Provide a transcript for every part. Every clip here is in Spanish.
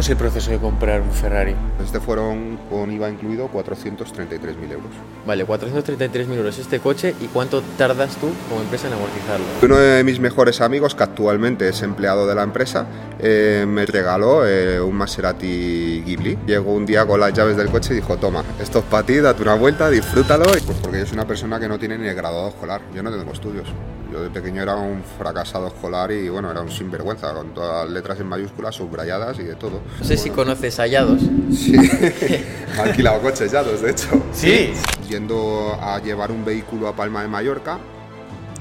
¿Cómo es el proceso de comprar un Ferrari? Este fueron con IVA incluido 433.000 euros. Vale, 433.000 euros este coche y cuánto tardas tú como empresa en amortizarlo. Uno de mis mejores amigos, que actualmente es empleado de la empresa, eh, me regaló eh, un Maserati Ghibli. Llegó un día con las llaves del coche y dijo, toma, esto es para ti, date una vuelta, disfrútalo. Pues porque yo soy una persona que no tiene ni el graduado escolar, yo no tengo estudios. Yo de pequeño era un fracasado escolar y bueno, era un sinvergüenza, con todas las letras en mayúsculas, subrayadas y de todo. No sé si conoces a Yados. Sí, ha alquilado coches Yados, de hecho. Sí. Yendo a llevar un vehículo a Palma de Mallorca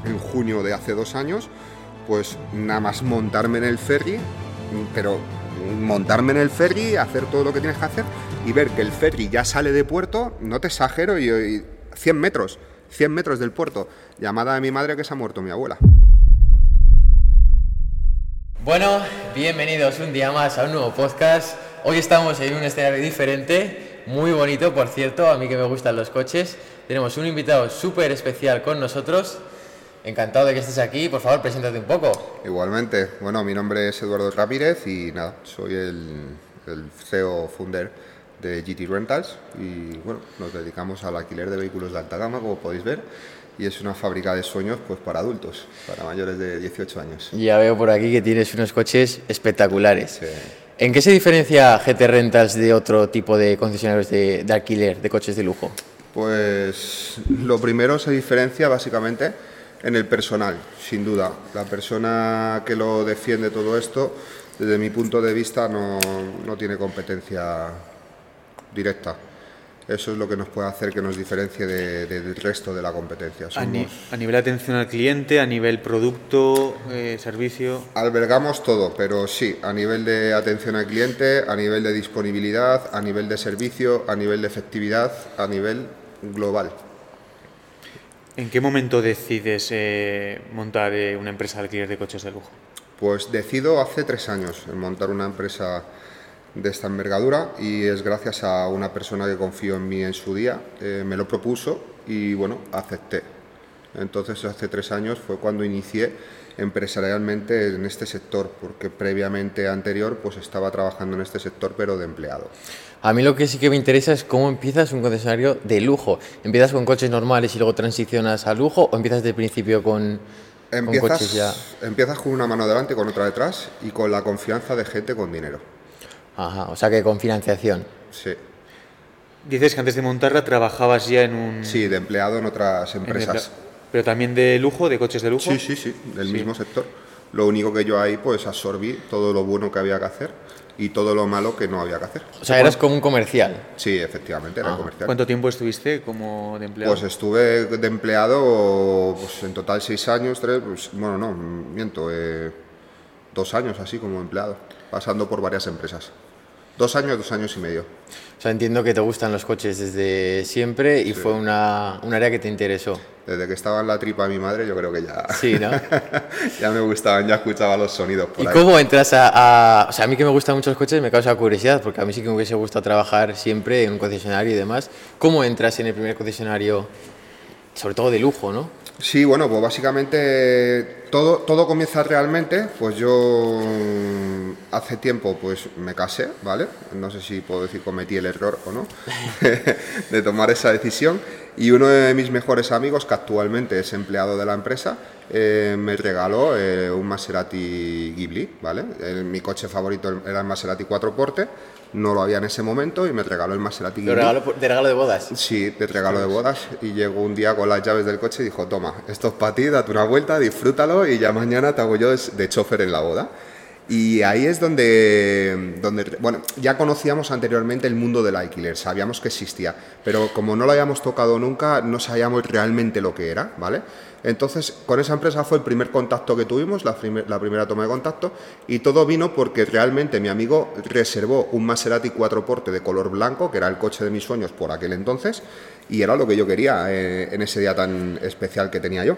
en junio de hace dos años, pues nada más montarme en el ferry, pero montarme en el ferry, hacer todo lo que tienes que hacer y ver que el ferry ya sale de puerto, no te exagero, y, y 100 metros 100 metros del puerto. Llamada de mi madre que se ha muerto mi abuela. Bueno, bienvenidos un día más a un nuevo podcast. Hoy estamos en un escenario diferente, muy bonito, por cierto, a mí que me gustan los coches. Tenemos un invitado súper especial con nosotros. Encantado de que estés aquí. Por favor, preséntate un poco. Igualmente. Bueno, mi nombre es Eduardo Ramírez y nada, soy el, el CEO founder de GT Rentals y bueno, nos dedicamos al alquiler de vehículos de alta gama, como podéis ver, y es una fábrica de sueños pues para adultos, para mayores de 18 años. Ya veo por aquí que tienes unos coches espectaculares. ¿En qué se diferencia GT Rentals de otro tipo de concesionarios de, de alquiler de coches de lujo? Pues lo primero se diferencia básicamente en el personal, sin duda. La persona que lo defiende todo esto, desde mi punto de vista, no, no tiene competencia directa. Eso es lo que nos puede hacer que nos diferencie de, de, del resto de la competencia. A, ni, a, nivel atención al cliente, a nivel producto, eh, servicio. Albergamos todo, pero sí, a nivel de atención al cliente, a nivel de disponibilidad, a nivel de servicio, a nivel de efectividad, a nivel global. ¿En qué momento decides eh, montar eh, una empresa de alquiler de coches de lujo? Pues decido hace tres años en montar una empresa de esta envergadura y es gracias a una persona que confió en mí en su día, eh, me lo propuso y bueno, acepté. Entonces hace tres años fue cuando inicié empresarialmente en este sector, porque previamente anterior pues estaba trabajando en este sector pero de empleado. A mí lo que sí que me interesa es cómo empiezas un concesionario de lujo. ¿Empiezas con coches normales y luego transicionas a lujo o empiezas de principio con, empiezas, con coches ya? Empiezas con una mano delante y con otra detrás y con la confianza de gente con dinero. Ajá, o sea que con financiación. Sí. Dices que antes de montarla trabajabas ya en un... Sí, de empleado en otras empresas. Pero también de lujo, de coches de lujo. Sí, sí, sí, del sí. mismo sector. Lo único que yo ahí pues absorbí todo lo bueno que había que hacer y todo lo malo que no había que hacer. O sea, eras como un comercial. Sí, efectivamente, era Ah. comercial. ¿Cuánto tiempo estuviste como de empleado? Pues estuve de empleado pues, en total seis años, tres, pues, bueno, no, miento, eh, dos años así como empleado, pasando por varias empresas. Dos años, dos años y medio. O sea, entiendo que te gustan los coches desde siempre y Sí. fue una, un área que te interesó. Desde que estaba en la tripa de mi madre, yo creo que ya, Sí, ¿no? ya me gustaban, ya escuchaba los sonidos por ¿Y ahí. cómo entras a, a- O sea, a mí que me gustan mucho los coches me causa curiosidad, porque a mí sí que me hubiese gustado trabajar siempre en un concesionario y demás. ¿Cómo entras en el primer concesionario, sobre todo de lujo, no? Sí, bueno, pues básicamente todo, todo comienza realmente, pues yo mm, hace tiempo pues me casé, ¿vale? No sé si puedo decir cometí el error o no de tomar esa decisión y uno de mis mejores amigos, que actualmente es empleado de la empresa, eh, me regaló eh, un Maserati Ghibli, ¿vale? El- mi coche favorito era el Maserati 4 Porte, no lo había en ese momento y me regaló el Maserati Ghibli. regalo de regalo de bodas. Sí, de regalo de bodas. Y llegó un día con las llaves del coche y dijo, toma, esto es para ti, date una vuelta, disfrútalo y ya mañana te hago yo de de chofer en la boda. Y ahí es donde, donde, bueno, ya conocíamos anteriormente el mundo del alquiler, sabíamos que existía, pero como no lo habíamos tocado nunca, no sabíamos realmente lo que era, ¿vale? Entonces, con esa empresa fue el primer contacto que tuvimos, la, primer- la primera toma de contacto, y todo vino porque realmente mi amigo reservó un Maserati 4 Porte de color blanco, que era el coche de mis sueños por aquel entonces, y era lo que yo quería eh, en ese día tan especial que tenía yo.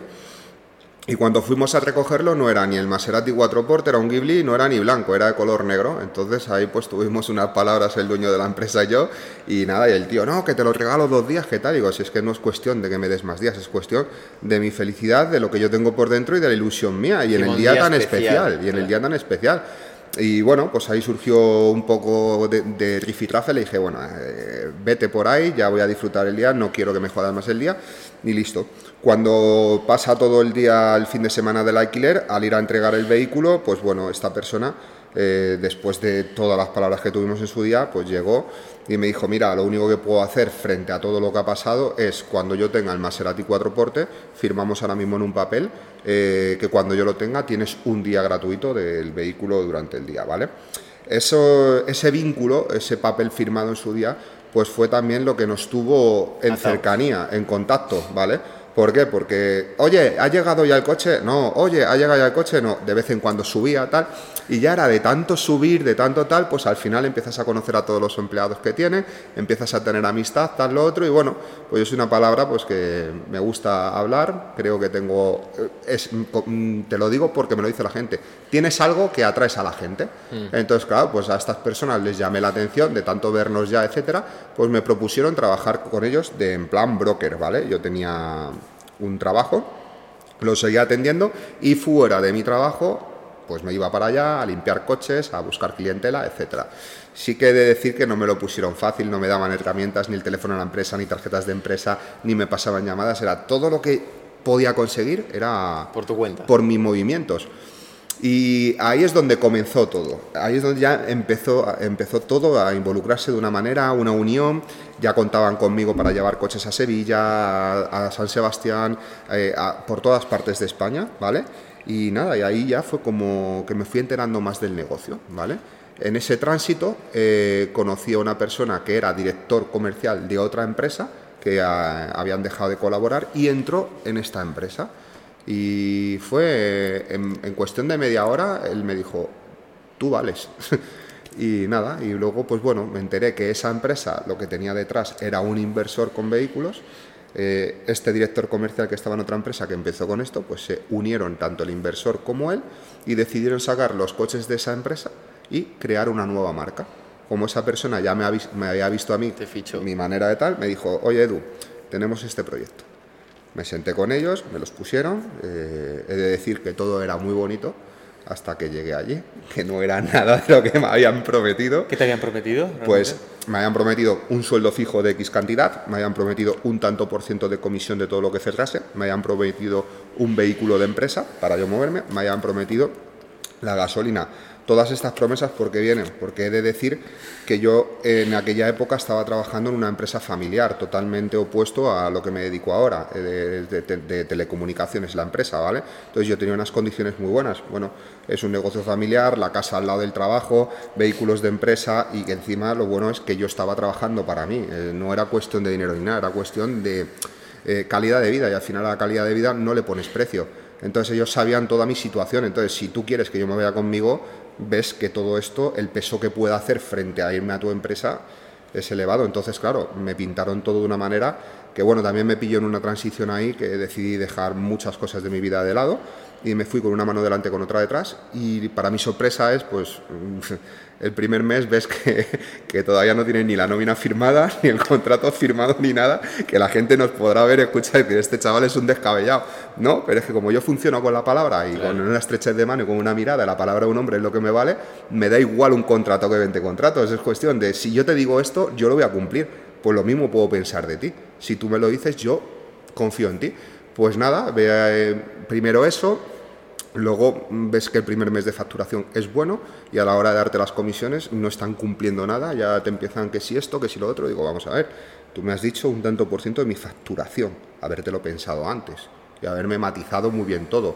Y cuando fuimos a recogerlo no era ni el Maserati 4 Porte, era un Ghibli, no era ni blanco, era de color negro. Entonces ahí pues tuvimos unas palabras el dueño de la empresa y yo y nada, y el tío, no, que te lo regalo dos días, ¿qué tal? Digo, si es que no es cuestión de que me des más días, es cuestión de mi felicidad, de lo que yo tengo por dentro y de la ilusión mía y en el día, día tan especial, especial, y en el día tan especial. Y bueno, pues ahí surgió un poco de, de le dije, bueno, eh, vete por ahí, ya voy a disfrutar el día, no quiero que me jodas más el día, y listo. Cuando pasa todo el día, el fin de semana del alquiler, al ir a entregar el vehículo, pues bueno, esta persona, eh, después de todas las palabras que tuvimos en su día, pues llegó y me dijo, mira, lo único que puedo hacer frente a todo lo que ha pasado es cuando yo tenga el Maserati 4 Porte, firmamos ahora mismo en un papel eh, que cuando yo lo tenga tienes un día gratuito del vehículo durante el día, ¿vale? Eso, ese vínculo, ese papel firmado en su día, pues fue también lo que nos tuvo en cercanía, en contacto, ¿vale? ¿Por qué? Porque, oye, ¿ha llegado ya el coche? No, oye, ¿ha llegado ya el coche? No, de vez en cuando subía, tal. Y ya era de tanto subir, de tanto tal, pues al final empiezas a conocer a todos los empleados que tiene, empiezas a tener amistad, tal, lo otro. Y bueno, pues yo soy una palabra pues que me gusta hablar, creo que tengo, eh, es, mm, te lo digo porque me lo dice la gente, tienes algo que atraes a la gente. Entonces, claro, pues a estas personas les llamé la atención de tanto vernos ya, etcétera, pues me propusieron trabajar con ellos de en plan broker, ¿vale? Yo tenía un trabajo, lo seguía atendiendo y fuera de mi trabajo pues me iba para allá a limpiar coches, a buscar clientela, etcétera. Sí que he de decir que no me lo pusieron fácil, no me daban herramientas, ni el teléfono de la empresa, ni tarjetas de empresa, ni me pasaban llamadas, era todo lo que podía conseguir era Por tu cuenta. por mis movimientos. Y ahí es donde comenzó todo. Ahí es donde ya empezó, empezó todo a involucrarse de una manera, una unión. Ya contaban conmigo para llevar coches a Sevilla, a, a San Sebastián, eh, a- por todas partes de España, ¿vale? Y nada, y ahí ya fue como que me fui enterando más del negocio, ¿vale? En ese tránsito eh, conocí a una persona que era director comercial de otra empresa que ah, habían dejado de colaborar y entró en esta empresa. Y fue eh, en cuestión de media hora, él me dijo, tú vales. y nada, y luego pues bueno, me enteré que esa empresa lo que tenía detrás era un inversor con vehículos. Eh, este director comercial que estaba en otra empresa que empezó con esto, pues se unieron tanto el inversor como él y decidieron sacar los coches de esa empresa y crear una nueva marca. Como esa persona ya me, ha me había visto a mí, Te mi manera de tal, me dijo, oye Edu, tenemos este proyecto. Me senté con ellos, me los pusieron. eh, he de decir que todo era muy bonito hasta que llegué allí, que no era nada de lo que me habían prometido. ¿Qué te habían prometido? Pues me habían prometido un sueldo fijo de X cantidad, me habían prometido un tanto por ciento de comisión de todo lo que cerrase, me habían prometido un vehículo de empresa para yo moverme, me habían prometido la gasolina. Todas estas promesas, ¿por qué vienen? Porque he de decir que yo en aquella época estaba trabajando en una empresa familiar, totalmente opuesto a lo que me dedico ahora, eh, de telecomunicaciones, la empresa, ¿vale? Entonces yo tenía unas condiciones muy buenas. Bueno, es un negocio familiar, la casa al lado del trabajo, vehículos de empresa y que encima lo bueno es que yo estaba trabajando para mí. Eh, no era cuestión de dinero ni nada, era cuestión de eh, calidad de vida y al final a la calidad de vida no le pones precio. Entonces ellos sabían toda mi situación. Entonces si tú quieres que yo me vaya conmigo, ves que todo esto, el peso que pueda hacer frente a irme a tu empresa es elevado. Entonces, claro, me pintaron todo de una manera que, bueno, también me pilló en una transición ahí que decidí dejar muchas cosas de mi vida de lado y me fui con una mano delante con otra detrás y para mi sorpresa es, pues, el primer mes ves que, que todavía no tienen ni la nómina firmada, ni el contrato firmado, ni nada, que la gente nos podrá ver y escuchar que este chaval es un descabellado, ¿no? Pero es que como yo funciono con la palabra y con una estrechez de mano y con una mirada, la palabra de un hombre es lo que me vale, me da igual un contrato que 20 contratos, es cuestión de si yo te digo esto, yo lo voy a cumplir, pues lo mismo puedo pensar de ti, si tú me lo dices, yo confío en ti. Pues nada, eh, primero eso, Luego ves que el primer mes de facturación es bueno y a la hora de darte las comisiones no están cumpliendo nada, ya te empiezan que si esto, que si lo otro. Digo, vamos a ver, tú me has dicho un tanto por ciento de mi facturación, habértelo pensado antes y haberme matizado muy bien todo.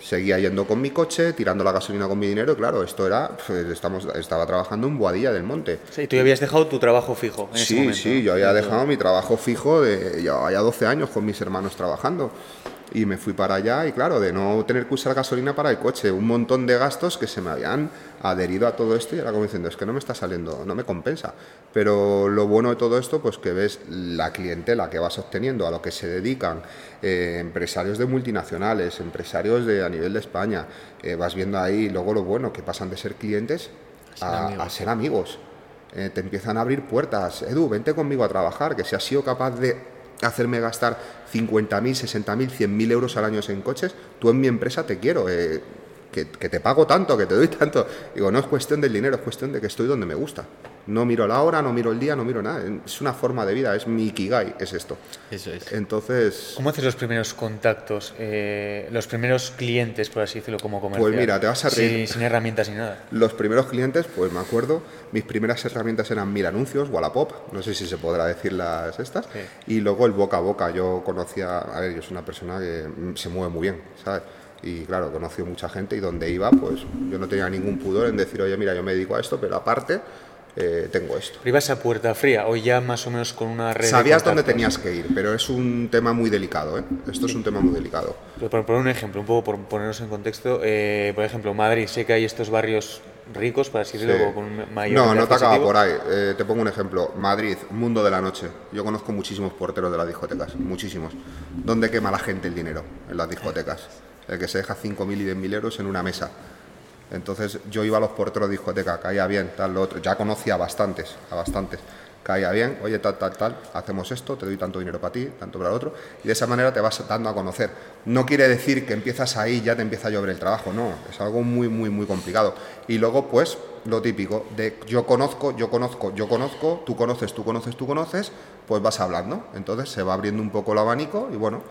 Seguía yendo con mi coche, tirando la gasolina con mi dinero, claro, esto era, pues, estamos, estaba trabajando en Boadilla del Monte. Sí, tú ya habías dejado tu trabajo fijo en ese Sí, momento. sí, ¿no? yo había dejado mi trabajo fijo, de, llevaba ya 12 años con mis hermanos trabajando. Y me fui para allá y claro, de no tener que usar gasolina para el coche, un montón de gastos que se me habían adherido a todo esto y ahora como diciendo, es que no me está saliendo, no me compensa. Pero lo bueno de todo esto, pues que ves la clientela que vas obteniendo, a lo que se dedican eh, empresarios de multinacionales, empresarios de, a nivel de España, eh, vas viendo ahí luego lo bueno, que pasan de ser clientes a, a ser amigos. Eh, te empiezan a abrir puertas. Edu, vente conmigo a trabajar, que si has sido capaz de hacerme gastar 50.000, 60.000, 100.000 euros al año en coches, tú en mi empresa te quiero. eh, que, que te pago tanto, que te doy tanto. Digo, no es cuestión del dinero, es cuestión de que estoy donde me gusta. No miro la hora, no miro el día, no miro nada. Es una forma de vida, es mi ikigai, es esto. Eso es. Entonces, ¿Cómo haces los primeros contactos, eh, los primeros clientes, por así decirlo, como comercial? Pues mira, te vas a reír. Sin, sin herramientas ni nada. los primeros clientes, pues me acuerdo, mis primeras herramientas eran Mil Anuncios, Wallapop, no sé si se podrá decir las estas, Sí. y luego el boca a boca. Yo conocía, a ver, yo soy una persona que se mueve muy bien, ¿sabes? Y claro, conocí mucha gente y donde iba, pues yo no tenía ningún pudor en decir, oye, mira, yo me dedico a esto, pero aparte eh, tengo esto. Pero ibas a puerta fría o ya más o menos con una red. de Sabías dónde tenías que ir, pero es un tema muy delicado, ¿eh? Esto es un tema muy delicado. Pero Por poner un ejemplo, un poco por ponernos en contexto, eh, por ejemplo, Madrid, sé que hay estos barrios ricos, para así decirlo, Sí. con mayor. No, no te acaba por ahí. Eh, te pongo un ejemplo. Madrid, mundo de la noche. Yo conozco muchísimos porteros de las discotecas, muchísimos. ¿Dónde quema la gente el dinero? En las discotecas. El que se deja 5.000 y 10.000 euros en una mesa. Entonces yo iba a los porteros de discoteca, caía bien, tal, lo otro. Ya conocía a bastantes, a bastantes. Caía bien, oye, tal, tal, tal, hacemos esto, te doy tanto dinero para ti, tanto para el otro. Y de esa manera te vas dando a conocer. No quiere decir que empiezas ahí y ya te empieza a llover el trabajo, no. Es algo muy, muy, muy complicado. Y luego, pues, lo típico de yo conozco, yo conozco, yo conozco, tú conoces, tú conoces, tú conoces, pues vas hablando. Entonces se va abriendo un poco el abanico y bueno,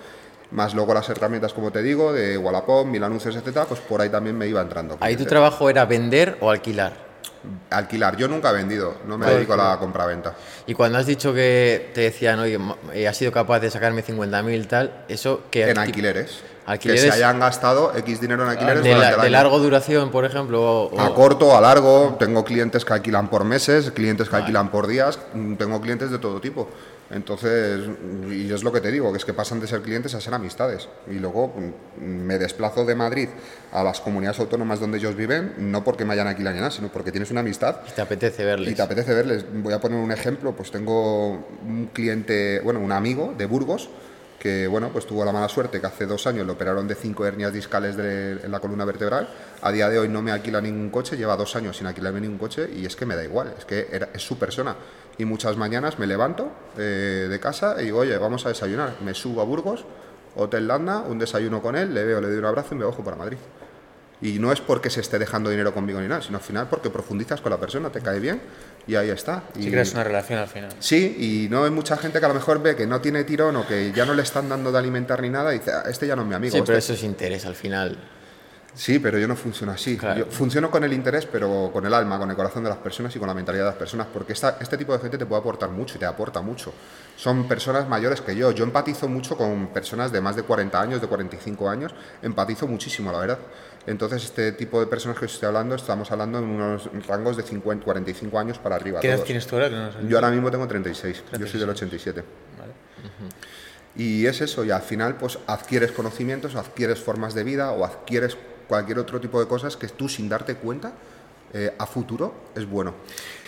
más luego las herramientas, como te digo, de Wallapop, mil anuncios, etcétera, pues por ahí también me iba entrando. Ahí tu trabajo era vender o alquilar. Alquilar, yo nunca he vendido, no me Vale. dedico a la compra-venta. Y cuando has dicho que te decían, oye, eh, has sido capaz de sacarme 50.000 tal, eso que... En alquileres. Alquileres- Que se hayan gastado X dinero en alquileres de, la- de largo duración, por ejemplo, o- A corto, a largo, tengo clientes que alquilan por meses, clientes que alquilan por días, mm, tengo clientes de todo tipo. Entonces, y es lo que te digo, que es que pasan de ser clientes a ser amistades. Y luego mm, me desplazo de Madrid a las comunidades autónomas donde ellos viven, no porque me hayan alquilado ni nada, sino porque tienes una amistad y te apetece verles. y te apetece verles. Voy a poner un ejemplo, pues tengo un cliente, bueno, un amigo de Burgos que, bueno, pues tuvo la mala suerte que hace dos años le operaron de cinco hernias discales de- en la columna vertebral. A día de hoy no me alquila ningún coche, lleva dos años sin alquilarme ningún coche y es que me da igual, es que es su persona. Y muchas mañanas me levanto eh, de casa y digo, oye, vamos a desayunar. Me subo a Burgos, Hotel Landa, un desayuno con él, le veo, le doy un abrazo y me bajo para Madrid. Y no es porque se esté dejando dinero conmigo ni nada, sino al final porque profundizas con la persona, te cae bien y ahí está. Y, Si creas una relación al final. Sí, y no hay mucha gente que a lo mejor ve que no tiene tirón o que ya no le están dando de alimentar ni nada y dice, "Ah, este ya no es mi amigo. sí, pero este". eso es interés al final. Sí, pero yo no funciono así. Claro. Yo funciono con el interés, pero con el alma, con el corazón de las personas y con la mentalidad de las personas, porque esta- este tipo de gente te puede aportar mucho y te aporta mucho. Son personas mayores que yo. Yo empatizo mucho con personas de más de 40 años, de 45 años. Empatizo muchísimo, la verdad. Entonces, este tipo de personas que os estoy hablando, estamos hablando en unos rangos de 50, 45 años para arriba. ¿Qué edad tienes tú ahora? Que no Yo ahora mismo tengo 36, yo soy del 87. Vale. Y es eso, y al final pues adquieres conocimientos, adquieres formas de vida o adquieres cualquier otro tipo de cosas que tú sin darte cuenta eh, a futuro es bueno.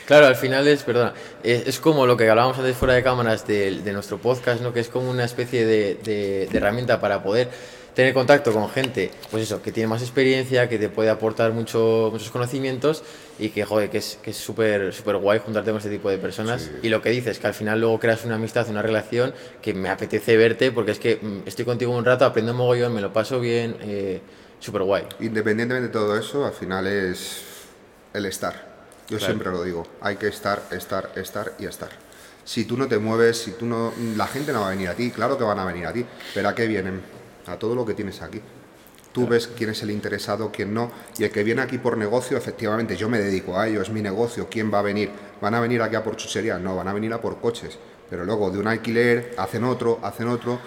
Claro, al final es, perdona, es, es como lo que hablábamos antes fuera de cámaras de, de nuestro podcast, ¿no? Que es como una especie de, de- de herramienta para poder tener contacto con gente, pues eso, que tiene más experiencia, que te puede aportar mucho, muchos conocimientos y que, joder, que es que es súper súper guay juntarte con este tipo de personas. Y lo que dices, que al final luego creas una amistad, una relación que me apetece verte porque es que mm, estoy contigo un rato, aprendo mogollón, me lo paso bien, eh, súper guay. Independientemente de todo eso, al final es el estar. Yo Claro. siempre lo digo, hay que estar, estar, estar y estar. Si tú no te mueves, si tú no, la gente no va a venir a ti, claro que van a venir a ti, pero ¿a qué vienen? A todo lo que tienes aquí. Tú ves quién es el interesado, quién no, y el que viene aquí por negocio, efectivamente, yo me dedico a ello, es mi negocio, ¿quién va a venir? ¿Van a venir aquí a por chuchería? No, van a venir a por coches, pero luego de un alquiler hacen otro, hacen otro,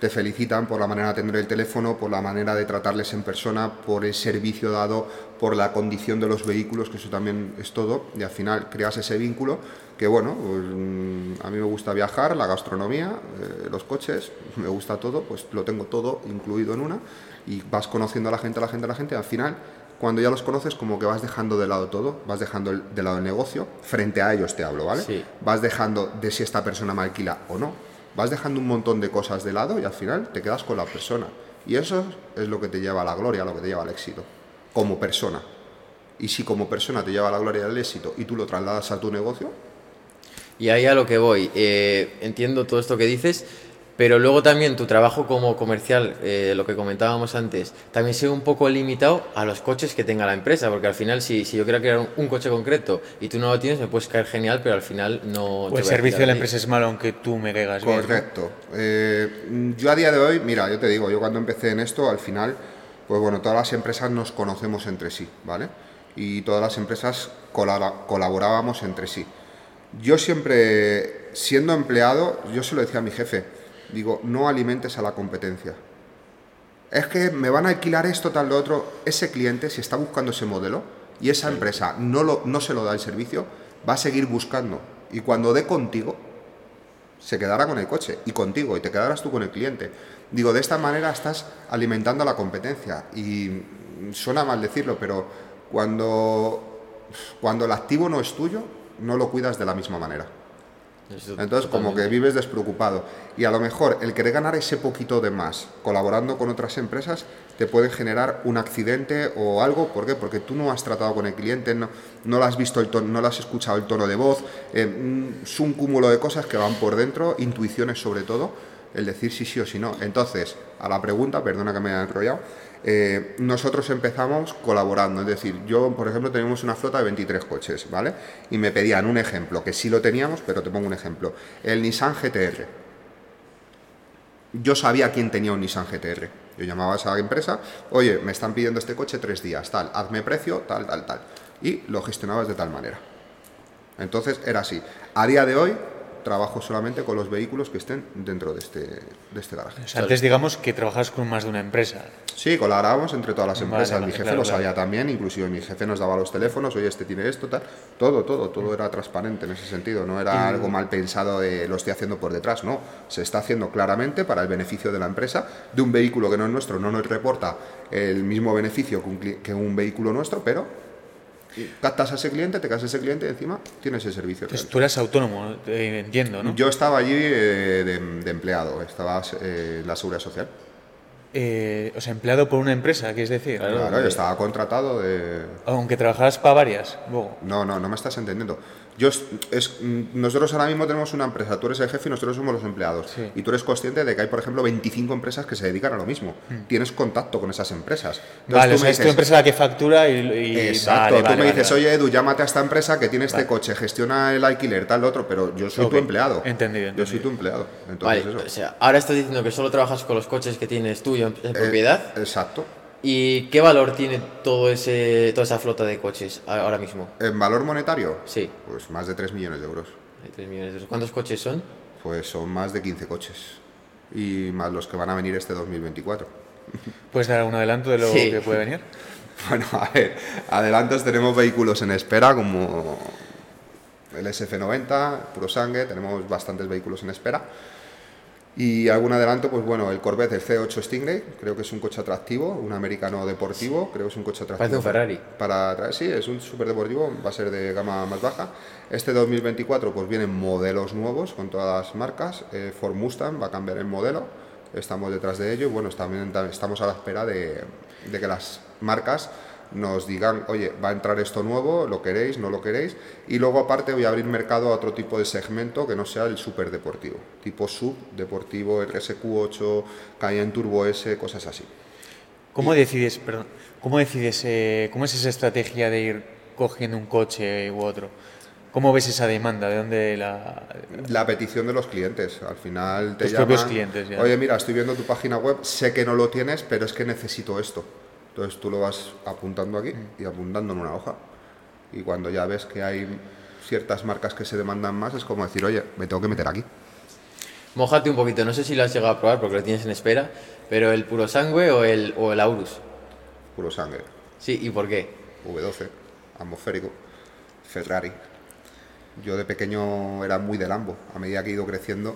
te felicitan por la manera de atender el teléfono, por la manera de tratarles en persona, por el servicio dado, por la condición de los vehículos, que eso también es todo, y al final creas ese vínculo que bueno, pues, mm, a mí me gusta viajar, la gastronomía, eh, los coches, me gusta todo, pues lo tengo todo incluido en una y vas conociendo a la gente, a la gente, a la gente, y al final cuando ya los conoces como que vas dejando de lado todo, vas dejando de lado el negocio, frente a ellos te hablo, ¿vale? Sí. Vas dejando de si esta persona me alquila o no, vas dejando un montón de cosas de lado y al final te quedas con la persona. Y eso es lo que te lleva a la gloria, lo que te lleva al éxito, como persona. Y si como persona te lleva a la gloria y al éxito y tú lo trasladas a tu negocio, Y ahí a lo que voy, eh, entiendo todo esto que dices, Pero luego también tu trabajo como comercial, eh, lo que comentábamos antes, también se ve un poco limitado a los coches que tenga la empresa, porque al final si, si yo quiero crear un, coche concreto y tú no lo tienes, me puedes caer genial, pero al final no... O el servicio de la empresa es malo aunque tú me caigas bien. Correcto. Eh, yo a día de hoy, mira, yo te digo, yo cuando empecé en esto, al final, pues bueno, todas las empresas nos conocemos entre sí, ¿vale? Y todas las empresas colaborábamos entre sí. Yo siempre, siendo empleado, yo se lo decía a mi jefe, digo, no alimentes a la competencia. Es que me van a alquilar esto, tal, lo otro. Ese cliente, si está buscando ese modelo y esa empresa no, lo, no se lo da el servicio, va a seguir buscando. Y cuando dé contigo, se quedará con el coche y contigo y te quedarás tú con el cliente. Digo, de esta manera estás alimentando a la competencia. Y suena mal decirlo, pero cuando, cuando el activo no es tuyo, no lo cuidas de la misma manera. Entonces, como que vives despreocupado. Y a lo mejor el querer ganar ese poquito de más colaborando con otras empresas te puede generar un accidente o algo. ¿Por qué? Porque tú no has tratado con el cliente, no, no lo has visto, el tono, no lo has escuchado el tono de voz. Eh, mm, es un cúmulo de cosas que van por dentro, intuiciones sobre todo, el decir sí, sí o sí no. Entonces, a la pregunta, perdona que me haya enrollado, eh, nosotros empezamos colaborando, es decir, yo, por ejemplo, tenemos una flota de 23 coches, ¿vale? Y me pedían un ejemplo, que sí lo teníamos, pero te pongo un ejemplo. El Nissan GTR. Yo sabía quién tenía un Nissan GTR. Yo llamaba a esa empresa, oye, me están pidiendo este coche tres días, tal, hazme precio, tal, tal, tal. Y lo gestionabas de tal manera. Entonces era así. A día de hoy trabajo solamente con los vehículos que estén dentro de este, de este garaje. antes digamos que trabajas con más de una empresa. Sí, colaborábamos entre todas las empresas. mi jefe lo sabía también, inclusive mi jefe nos daba los teléfonos, oye, este tiene esto, tal. Todo, todo, todo era transparente en ese sentido. No era algo mal pensado de lo estoy haciendo por detrás, no. Se está haciendo claramente para el beneficio de la empresa, de un vehículo que no es nuestro, no nos reporta el mismo beneficio que un vehículo nuestro, pero captas a ese cliente, te casas a ese cliente y encima tienes el servicio. Entonces tú eras autónomo, eh, entiendo, ¿no? Yo estaba allí eh, de, empleado, estaba eh, en la seguridad social. o sea, empleado por una empresa, ¿qué es decir? Claro, yo estaba contratado de... Aunque trabajaras para varias. No, no, no me estás entendiendo. Yo es, nosotros ahora mismo tenemos una empresa, tú eres el jefe y nosotros somos los empleados. Y tú eres consciente de que hay, por ejemplo, 25 empresas que se dedican a lo mismo. Hmm. Tienes contacto con esas empresas. vale, tú o sea, es tu empresa la que factura y... exacto, tú me dices, oye Edu, llámate a esta empresa que tiene este coche, gestiona el alquiler, tal, otro, pero yo soy tu empleado. Entendido, Yo soy tu empleado. vale, o sea, ahora estás diciendo que solo trabajas con los coches que tienes tú en, eh, propiedad. Exacto. ¿Y qué valor tiene todo ese, toda esa flota de coches ahora mismo? ¿En valor monetario? Sí. Pues más de 3 millones de euros. 3 millones de euros. ¿Cuántos coches son? Pues son más de 15 coches. Y más los que van a venir este 2024. ¿Puedes dar un adelanto de lo que puede venir? Bueno, a ver, adelantos tenemos vehículos en espera como el SF90, Puro Sangue, tenemos bastantes vehículos en espera. Y algún adelanto, pues bueno, el Corvette, el C8 Stingray, creo que es un coche atractivo, un americano deportivo, creo que es un coche atractivo. Parece un Ferrari. Para, sí, es un súper deportivo, va a ser de gama más baja. Este 2024 pues vienen modelos nuevos con todas las marcas, eh, Ford Mustang va a cambiar el modelo, estamos detrás de ello y bueno, también estamos a la espera de, de que las marcas nos digan, oye, va a entrar esto nuevo, lo queréis, no lo queréis, y luego aparte voy a abrir mercado a otro tipo de segmento que no sea el super deportivo, tipo sub, deportivo, RSQ8, Cayenne Turbo S, cosas así. ¿Cómo decides, perdón, cómo decides, eh, cómo es esa estrategia de ir cogiendo un coche u otro? ¿Cómo ves esa demanda? ¿De dónde la...? La petición de los clientes. Al final te los propios clientes, Oye, mira, estoy viendo tu página web, sé que no lo tienes, pero es que necesito esto. Entonces tú lo vas apuntando aquí y apuntando en una hoja. Y cuando ya ves que hay ciertas marcas que se demandan más, es como decir, oye, me tengo que meter aquí. Mojate un poquito, no sé si lo has llegado a probar porque lo tienes en espera, pero el puro sangue o el, o el Aurus. Puro sangue. Sí, ¿y por qué? V12, atmosférico, Ferrari. Yo de pequeño era muy de Lambo. A medida que he ido creciendo,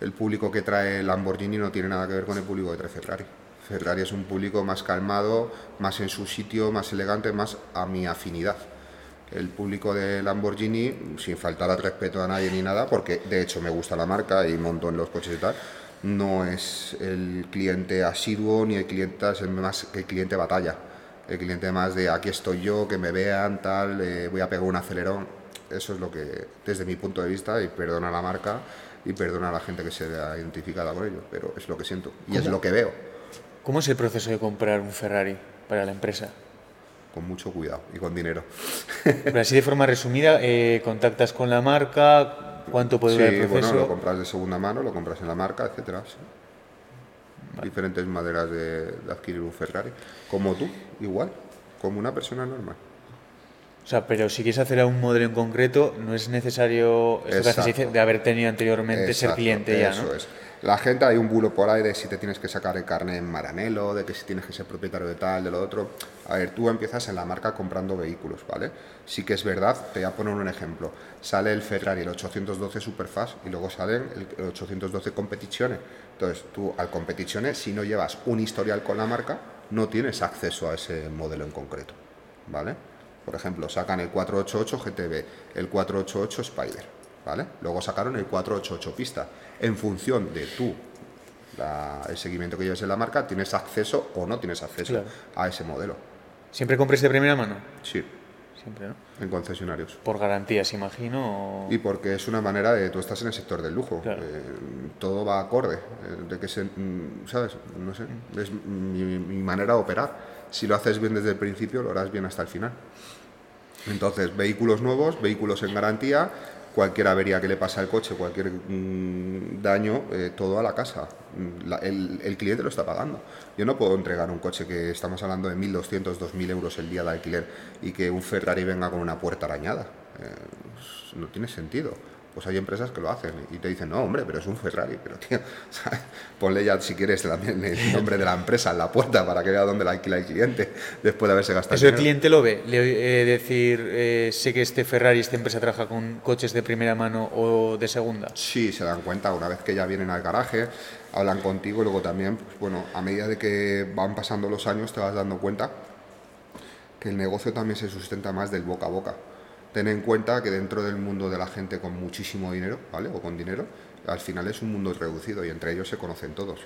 el público que trae Lamborghini no tiene nada que ver con el público que trae Ferrari. Ferrari es un público más calmado, más en su sitio, más elegante, más a mi afinidad. El público de Lamborghini, sin faltar al respeto a nadie ni nada, porque de hecho me gusta la marca y monto en los coches y tal, no es el cliente asiduo ni el cliente es el más el cliente batalla. El cliente más de aquí estoy yo, que me vean, tal, eh, voy a pegar un acelerón. eso es lo que, desde mi punto de vista, y perdona la marca y perdona a la gente que se vea identificada con ello, pero es lo que siento y es ¿Cómo? lo que veo, ¿Cómo es el proceso de comprar un Ferrari para la empresa? con mucho cuidado y con dinero. Pero así de forma resumida, eh, contactas con la marca, cuánto puede durar Sí, el bueno, proceso. lo compras de segunda mano, lo compras en la marca, etcétera. sí. Diferentes maneras de, de adquirir un Ferrari. Como tú, igual, como una persona normal. O sea, pero si quieres hacer a un modelo en concreto, no es necesario esto que se dice, Exacto. de haber tenido anteriormente ser Exacto, cliente ya, eso ¿no? es. La gente, hay un bulo por ahí de si te tienes que sacar el carnet en Maranelo, de que si tienes que ser propietario de tal, de lo otro. A ver, tú empiezas en la marca comprando vehículos, ¿vale? Sí que es verdad, te voy a poner un ejemplo. Sale el Ferrari, el 812 Superfast, y luego salen el 812 Competizione. Entonces, tú al Competizione, si no llevas un historial con la marca, no tienes acceso a ese modelo en concreto, ¿vale? Por ejemplo, sacan el 488 GTB, el 488 Spider, ¿vale? Luego sacaron el 488 Pista. En función de tú, la- el seguimiento que lleves en la marca, tienes acceso o no tienes acceso Claro. a ese modelo. ¿Siempre compres de primera mano? Sí, Siempre, ¿no? en concesionarios. Por garantías, imagino. o- Y porque es una manera de, tú estás en el sector del lujo, Claro. eh, todo va acorde, eh, de que se, mm, ¿sabes? No sé, es mi, mi manera de operar. Si lo haces bien desde el principio, lo harás bien hasta el final. Entonces, vehículos nuevos, vehículos en garantía, cualquier avería que le pasa al coche, cualquier mm, daño, eh, todo a la casa. Mm, el cliente lo está pagando. Yo no puedo entregar un coche que estamos hablando de 1.200, 2.000 euros el día de alquiler y que un Ferrari venga con una puerta arañada. Eh, no tiene sentido. Pues hay empresas que lo hacen y te dicen, no, hombre, pero es un Ferrari. Pero, tío, ¿sabes? ponle ya, si quieres, también el nombre de la empresa en la puerta para que vea dónde la alquila el cliente después de haberse gastado Eso el dinero. cliente lo ve. Le eh, decir, eh, sé que este Ferrari, esta empresa trabaja con coches de primera mano o de segunda. Sí, se dan cuenta una vez que ya vienen al garaje, hablan contigo y luego también, pues, bueno, a medida de que van pasando los años te vas dando cuenta que el negocio también se sustenta más del boca a boca. Ten en cuenta que dentro del mundo de la gente con muchísimo dinero, ¿vale? O con dinero, al final es un mundo reducido y entre ellos se conocen todos.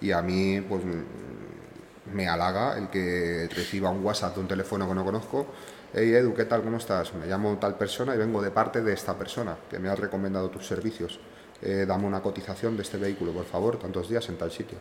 Y a mí, pues mm, me halaga el que reciba un WhatsApp de un teléfono que no conozco. Hey Edu, ¿qué tal? ¿Cómo estás? Me llamo tal persona y vengo de parte de esta persona que me ha recomendado tus servicios. Eh, dame una cotización de este vehículo, por favor, tantos días en tal sitio.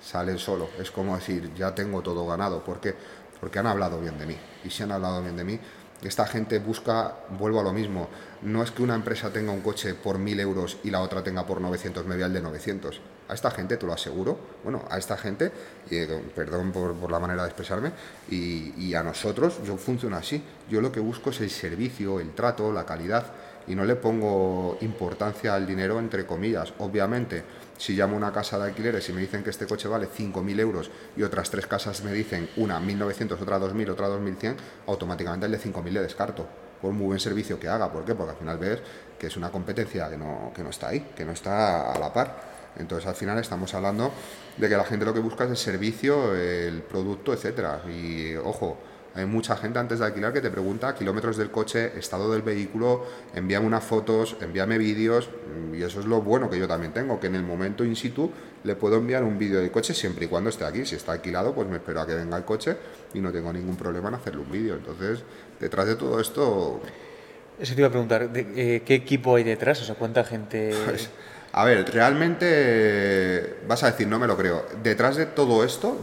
Salen solo. Es como decir, ya tengo todo ganado. ¿Por qué? Porque han hablado bien de mí. Y si han hablado bien de mí, esta gente busca, vuelvo a lo mismo, no es que una empresa tenga un coche por 1000 euros y la otra tenga por 900, me voy al de 900. A esta gente, te lo aseguro, bueno, a esta gente, y, eh, perdón por, por la manera de expresarme, y, y a nosotros, yo funciono así. Yo lo que busco es el servicio, el trato, la calidad, y no le pongo importancia al dinero, entre comillas. Obviamente, si llamo a una casa de alquileres y me dicen que este coche vale 5.000 euros y otras tres casas me dicen una 1.900, otra 2.000, otra 2.100, automáticamente el de 5.000 le descarto. Por muy buen servicio que haga. ¿Por qué? Porque al final ves que es una competencia que no, que no está ahí, que no está a la par. Entonces al final estamos hablando de que la gente lo que busca es el servicio, el producto, etcétera. Y ojo, hay mucha gente antes de alquilar que te pregunta kilómetros del coche, estado del vehículo, envíame unas fotos, envíame vídeos, y eso es lo bueno que yo también tengo, que en el momento in situ le puedo enviar un vídeo del coche siempre y cuando esté aquí. Si está alquilado, pues me espero a que venga el coche y no tengo ningún problema en hacerle un vídeo. Entonces, detrás de todo esto, Eso te iba a preguntar, de- eh, ¿qué equipo hay detrás? O sea, ¿cuánta gente...? Pues, a ver, realmente vas a decir, no me lo creo. Detrás de todo esto,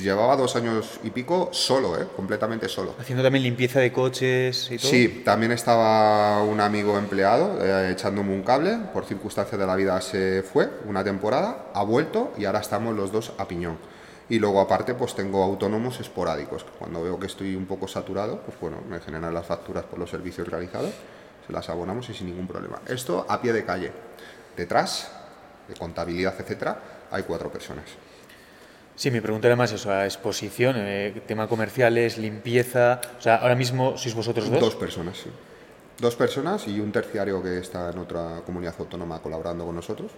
llevaba dos años y pico solo, ¿eh? completamente solo. Haciendo también limpieza de coches y todo. Sí, también estaba un amigo empleado eh, echándome un cable, por circunstancias de la vida se fue una temporada, ha vuelto y ahora estamos los dos a piñón. Y luego aparte pues tengo autónomos esporádicos, cuando veo que estoy un poco saturado, pues bueno, me generan las facturas por los servicios realizados, se las abonamos y sin ningún problema. Esto a pie de calle. Detrás, de contabilidad, etcétera, hay cuatro personas. Sí, mi pregunta era más eso, a exposición, eh, tema comerciales, limpieza... O sea, ahora mismo sois vosotros dos. Dos personas, sí. Dos personas y un terciario que está en otra comunidad autónoma colaborando con nosotros.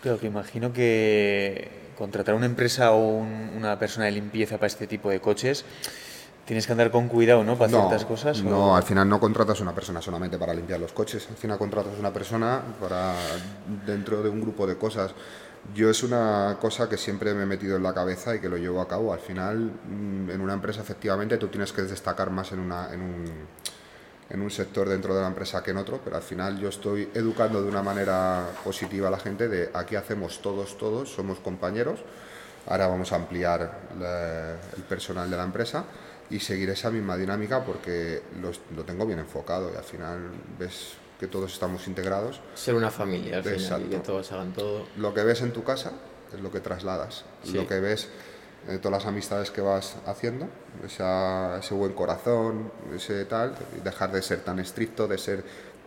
Claro, que imagino que contratar una empresa o un- una persona de limpieza para este tipo de coches, tienes que andar con cuidado, ¿no? Para ciertas cosas. o- No, al final no contratas una persona solamente para limpiar los coches, al final contratas una persona para dentro de un grupo de cosas. Yo es una cosa que siempre me he metido en la cabeza y que lo llevo a cabo. Al final, mm, en una empresa efectivamente tú tienes que destacar más en, una, en, un, en un sector dentro de la empresa que en otro, pero al final yo estoy educando de una manera positiva a la gente de aquí hacemos todos, todos, somos compañeros, ahora vamos a ampliar el personal de la empresa y seguir esa misma dinámica porque lo tengo bien enfocado y al final ves que todos estamos integrados. Ser una familia, al final, y que todos hagan todo. Lo que ves en tu casa es lo que trasladas. Lo que ves en todas las amistades que vas haciendo, ese buen corazón, ese tal, dejar de ser tan estricto, de ser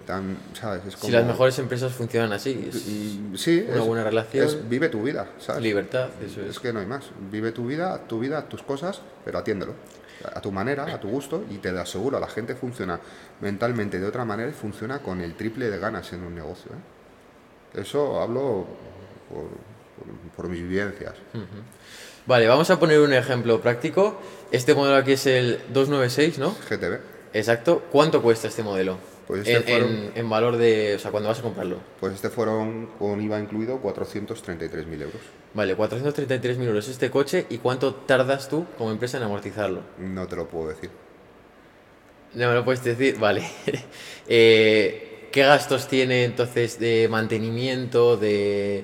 tan, ¿sabes? Si las mejores empresas funcionan así, es sí, una buena relación. vive tu vida, ¿sabes? Libertad, eso es. Es que no hay más. Vive tu vida, tu vida, tus cosas, pero atiéndelo a tu manera, a tu gusto, y te aseguro, la gente funciona mentalmente de otra manera y funciona con el triple de ganas en un negocio. ¿eh? Eso hablo por, mis vivencias. Vale, vamos a poner un ejemplo práctico. Este modelo aquí es el 296, ¿no? GTB. Exacto. ¿Cuánto cuesta este modelo? Pues este en, valor de, o sea, cuando vas a comprarlo. Pues este fueron, con IVA incluido, 433.000 euros. Vale, 433.000 euros este coche. ¿Y cuánto tardas tú como empresa en amortizarlo? No te lo puedo decir. No me lo puedes decir, vale. Eh, ¿Qué gastos tiene entonces de mantenimiento, de...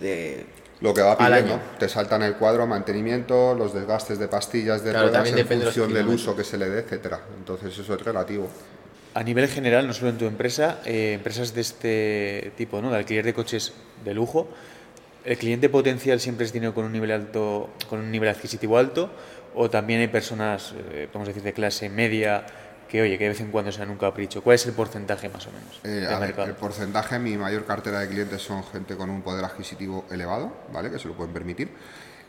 de lo que va pidiendo. Te saltan el cuadro, mantenimiento, los desgastes de pastillas de claro, ruedas en función del uso que se le dé, etcétera. Entonces eso es relativo a nivel general, no solo en tu empresa, eh, empresas de este tipo, ¿no? de alquiler de coches de lujo, el cliente potencial siempre es dinero con un nivel alto, con un nivel adquisitivo alto, o también hay personas, eh, podemos decir, de clase media, que oye, que de vez en cuando sean un capricho. ¿Cuál es el porcentaje más o menos? Eh, el porcentaje, mi mayor cartera de clientes son gente con un poder adquisitivo elevado, ¿vale? Que se lo pueden permitir.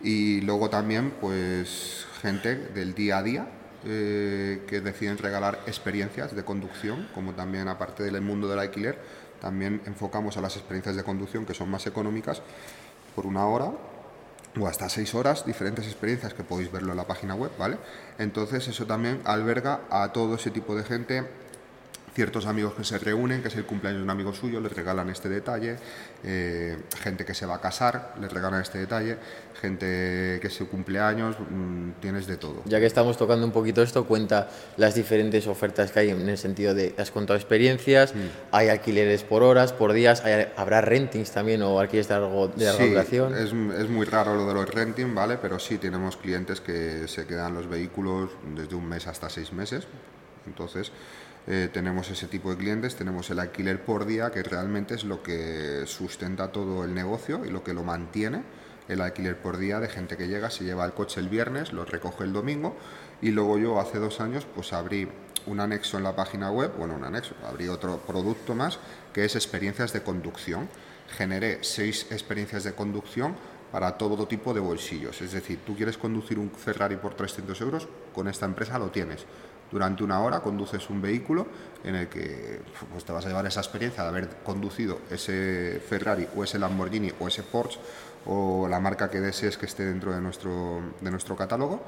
Y luego también, pues, gente del día a día, eh, que deciden regalar experiencias de conducción, como también aparte del mundo del alquiler, también enfocamos a las experiencias de conducción que son más económicas por una hora o hasta seis horas, diferentes experiencias que podéis verlo en la página web, ¿vale? Entonces eso también alberga a todo ese tipo de gente ciertos amigos que se reúnen, que es el cumpleaños de un amigo suyo, les regalan este detalle, eh, gente que se va a casar, les regalan este detalle, gente que se cumpleaños, mm, tienes de todo. Ya que estamos tocando un poquito esto, cuenta las diferentes ofertas que hay en el sentido de, has contado experiencias, mm. hay alquileres por horas, por días, habrá rentings también o alquileres de, algo, de larga duración. Es, es muy raro lo de los renting, ¿vale? Pero sí, tenemos clientes que se quedan los vehículos desde un mes hasta seis meses, entonces eh, tenemos ese tipo de clientes, tenemos el alquiler por día, que realmente es lo que sustenta todo el negocio y lo que lo mantiene, el alquiler por día de gente que llega, se lleva el coche el viernes, lo recoge el domingo y luego yo hace dos años pues abrí un anexo en la página web, bueno, un anexo, abrí otro producto más que es experiencias de conducción. Generé seis experiencias de conducción para todo tipo de bolsillos. Es decir, tú quieres conducir un Ferrari por 300 euros, con esta empresa lo tienes durante una hora conduces un vehículo en el que pues, te vas a llevar esa experiencia de haber conducido ese Ferrari o ese Lamborghini o ese Porsche o la marca que desees que esté dentro de nuestro, de nuestro catálogo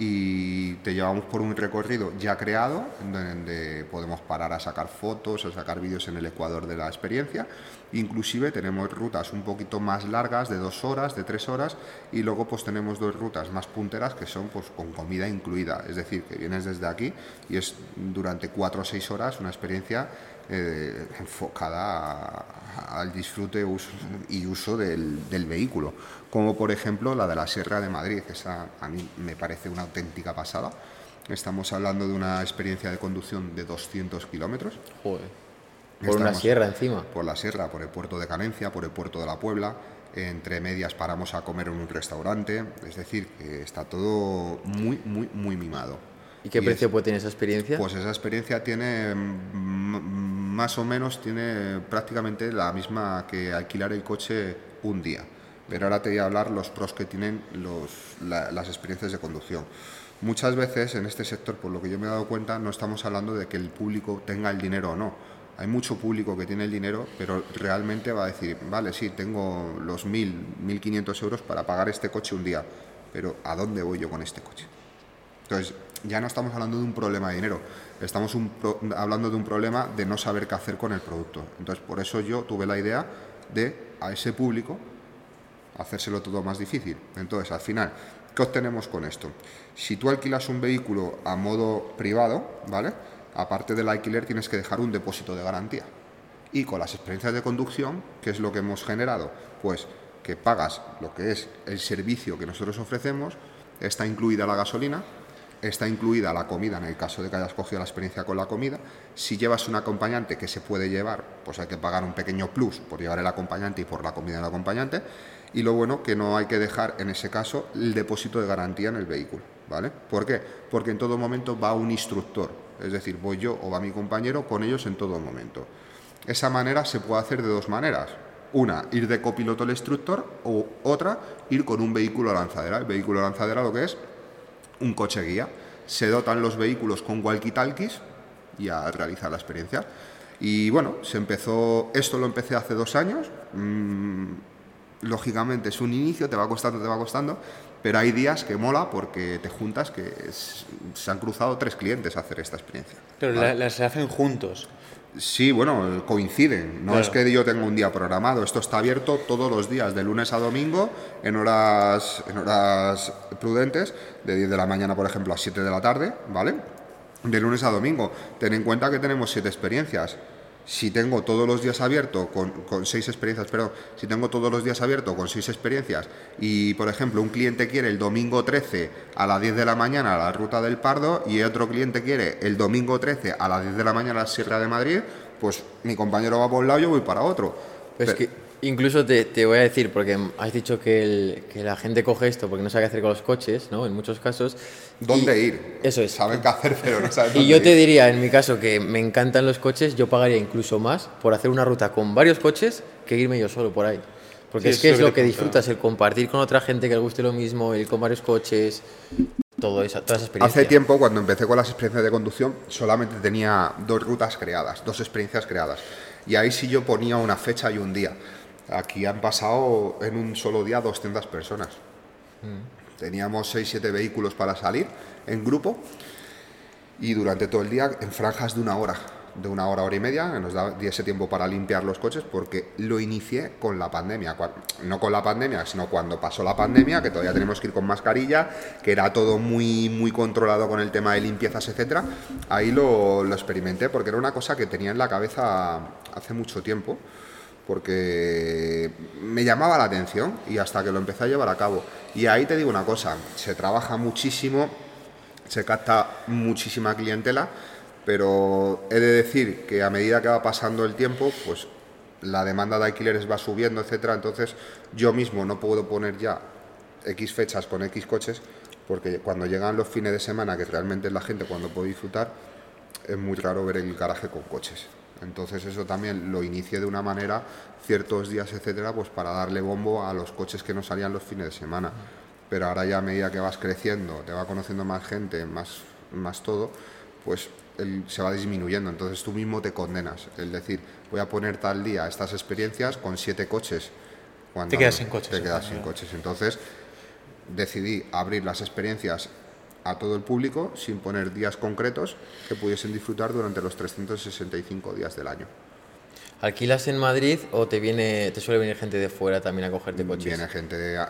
y te llevamos por un recorrido ya creado donde podemos parar a sacar fotos, a sacar vídeos en el ecuador de la experiencia. Inclusive tenemos rutas un poquito más largas, de dos horas, de tres horas, y luego pues tenemos dos rutas más punteras que son pues con comida incluida, es decir, que vienes desde aquí y es durante cuatro o seis horas una experiencia eh, enfocada al disfrute y uso del, vehículo, como por ejemplo la de la Sierra de Madrid, esa a mí me parece una auténtica pasada. Estamos hablando de una experiencia de conducción de 200 kilómetros. Por una sierra encima. Por la sierra, por el puerto de Canencia, por el puerto de la Puebla. Entre medias paramos a comer en un restaurante. Es decir, que está todo muy, muy, muy mimado. ¿Y qué precio puede tener esa experiencia? Pues esa experiencia tiene más o menos tiene prácticamente la misma que alquilar el coche un día. Pero ahora te voy a hablar los pros que tienen las experiencias de conducción. Muchas veces en este sector, por lo que yo me he dado cuenta, no estamos hablando de que el público tenga el dinero o no. Hay mucho público que tiene el dinero, pero realmente va a decir, vale, sí, tengo los 1.000, 1.500 euros para pagar este coche un día, pero ¿a dónde voy yo con este coche? Entonces, ya no estamos hablando de un problema de dinero, estamos hablando de un problema de no saber qué hacer con el producto. Entonces, por eso yo tuve la idea de a ese público hacérselo todo más difícil. Entonces, al final, ¿qué obtenemos con esto? Si tú alquilas un vehículo a modo privado, ¿vale? aparte del alquiler, tienes que dejar un depósito de garantía. Y con las experiencias de conducción, ¿qué es lo que hemos generado? Pues que pagas lo que es el servicio que nosotros ofrecemos, está incluida la gasolina, está incluida la comida en el caso de que hayas cogido la experiencia con la comida. Si llevas un acompañante que se puede llevar, pues hay que pagar un pequeño plus por llevar el acompañante y por la comida del acompañante. Y lo bueno que no hay que dejar en ese caso el depósito de garantía en el vehículo, ¿vale? ¿Por qué? Porque en todo momento va un instructor, es decir, voy yo o va mi compañero con ellos en todo momento. Esa manera se puede hacer de dos maneras. Una, ir de copiloto al instructor o otra, ir con un vehículo lanzadera. El vehículo lanzadera lo que es un coche guía. Se dotan los vehículos con walkie-talkies y a realizar la experiencia. Y bueno, se empezó, esto lo empecé hace dos años. Mm, lógicamente es un inicio, te va costando, te va costando, pero hay días que mola porque te juntas que se han cruzado tres clientes a hacer esta experiencia. Pero las hacen juntos. Sí, bueno, coinciden. No es que yo tenga un día programado. Esto está abierto todos los días, de lunes a domingo, en horas, en horas prudentes, de 10 de la mañana, por ejemplo, a 7 de la tarde, ¿vale? De lunes a domingo. Ten en cuenta que tenemos siete experiencias si tengo todos los días abierto con, con, seis experiencias, pero si tengo todos los días abierto con seis experiencias y, por ejemplo, un cliente quiere el domingo 13 a las 10 de la mañana la ruta del Pardo y otro cliente quiere el domingo 13 a las 10 de la mañana la Sierra de Madrid, pues mi compañero va por un lado y yo voy para otro. Pues que incluso te, te, voy a decir, porque has dicho que, el, que, la gente coge esto porque no sabe qué hacer con los coches, ¿no? En muchos casos. ¿Dónde ir? Eso es. Saben qué hacer, pero no saben Y yo te diría, en mi caso, que me encantan los coches, yo pagaría incluso más por hacer una ruta con varios coches que irme yo solo por ahí. Porque sí, es que es lo que disfrutas, el compartir con otra gente que le guste lo mismo, ir con varios coches, todo eso, todas esas experiencias. Hace tiempo, cuando empecé con las experiencias de conducción, solamente tenía dos rutas creadas, dos experiencias creadas. Y ahí sí yo ponía una fecha y un día. Aquí han pasado en un solo día 200 personas. Mm. Teníamos 6-7 vehículos para salir en grupo y durante todo el día en franjas de una hora, de una hora, hora y media, nos da ese tiempo para limpiar los coches porque lo inicié con la pandemia, no con la pandemia, sino cuando pasó la pandemia, que todavía tenemos que ir con mascarilla, que era todo muy, muy controlado con el tema de limpiezas, etcétera. Ahí lo, lo experimenté porque era una cosa que tenía en la cabeza hace mucho tiempo porque me llamaba la atención y hasta que lo empecé a llevar a cabo. Y ahí te digo una cosa, se trabaja muchísimo, se capta muchísima clientela, pero he de decir que a medida que va pasando el tiempo, pues la demanda de alquileres va subiendo, etcétera, entonces yo mismo no puedo poner ya X fechas con X coches, porque cuando llegan los fines de semana, que realmente es la gente cuando puede disfrutar, es muy raro ver el garaje con coches. Entonces eso también lo inicié de una manera, ciertos días, etcétera, pues para darle bombo a los coches que no salían los fines de semana. Pero ahora ya a medida que vas creciendo, te va conociendo más gente, más, más todo, pues se va disminuyendo. Entonces tú mismo te condenas. Es decir, voy a poner tal día estas experiencias con siete coches. Cuando te quedas sin coches. Te quedas sin coches. Entonces decidí abrir las experiencias a todo el público sin poner días concretos que pudiesen disfrutar durante los 365 días del año. ¿Alquilas en Madrid o te viene te suele venir gente de fuera también a cogerte coches? Viene gente de...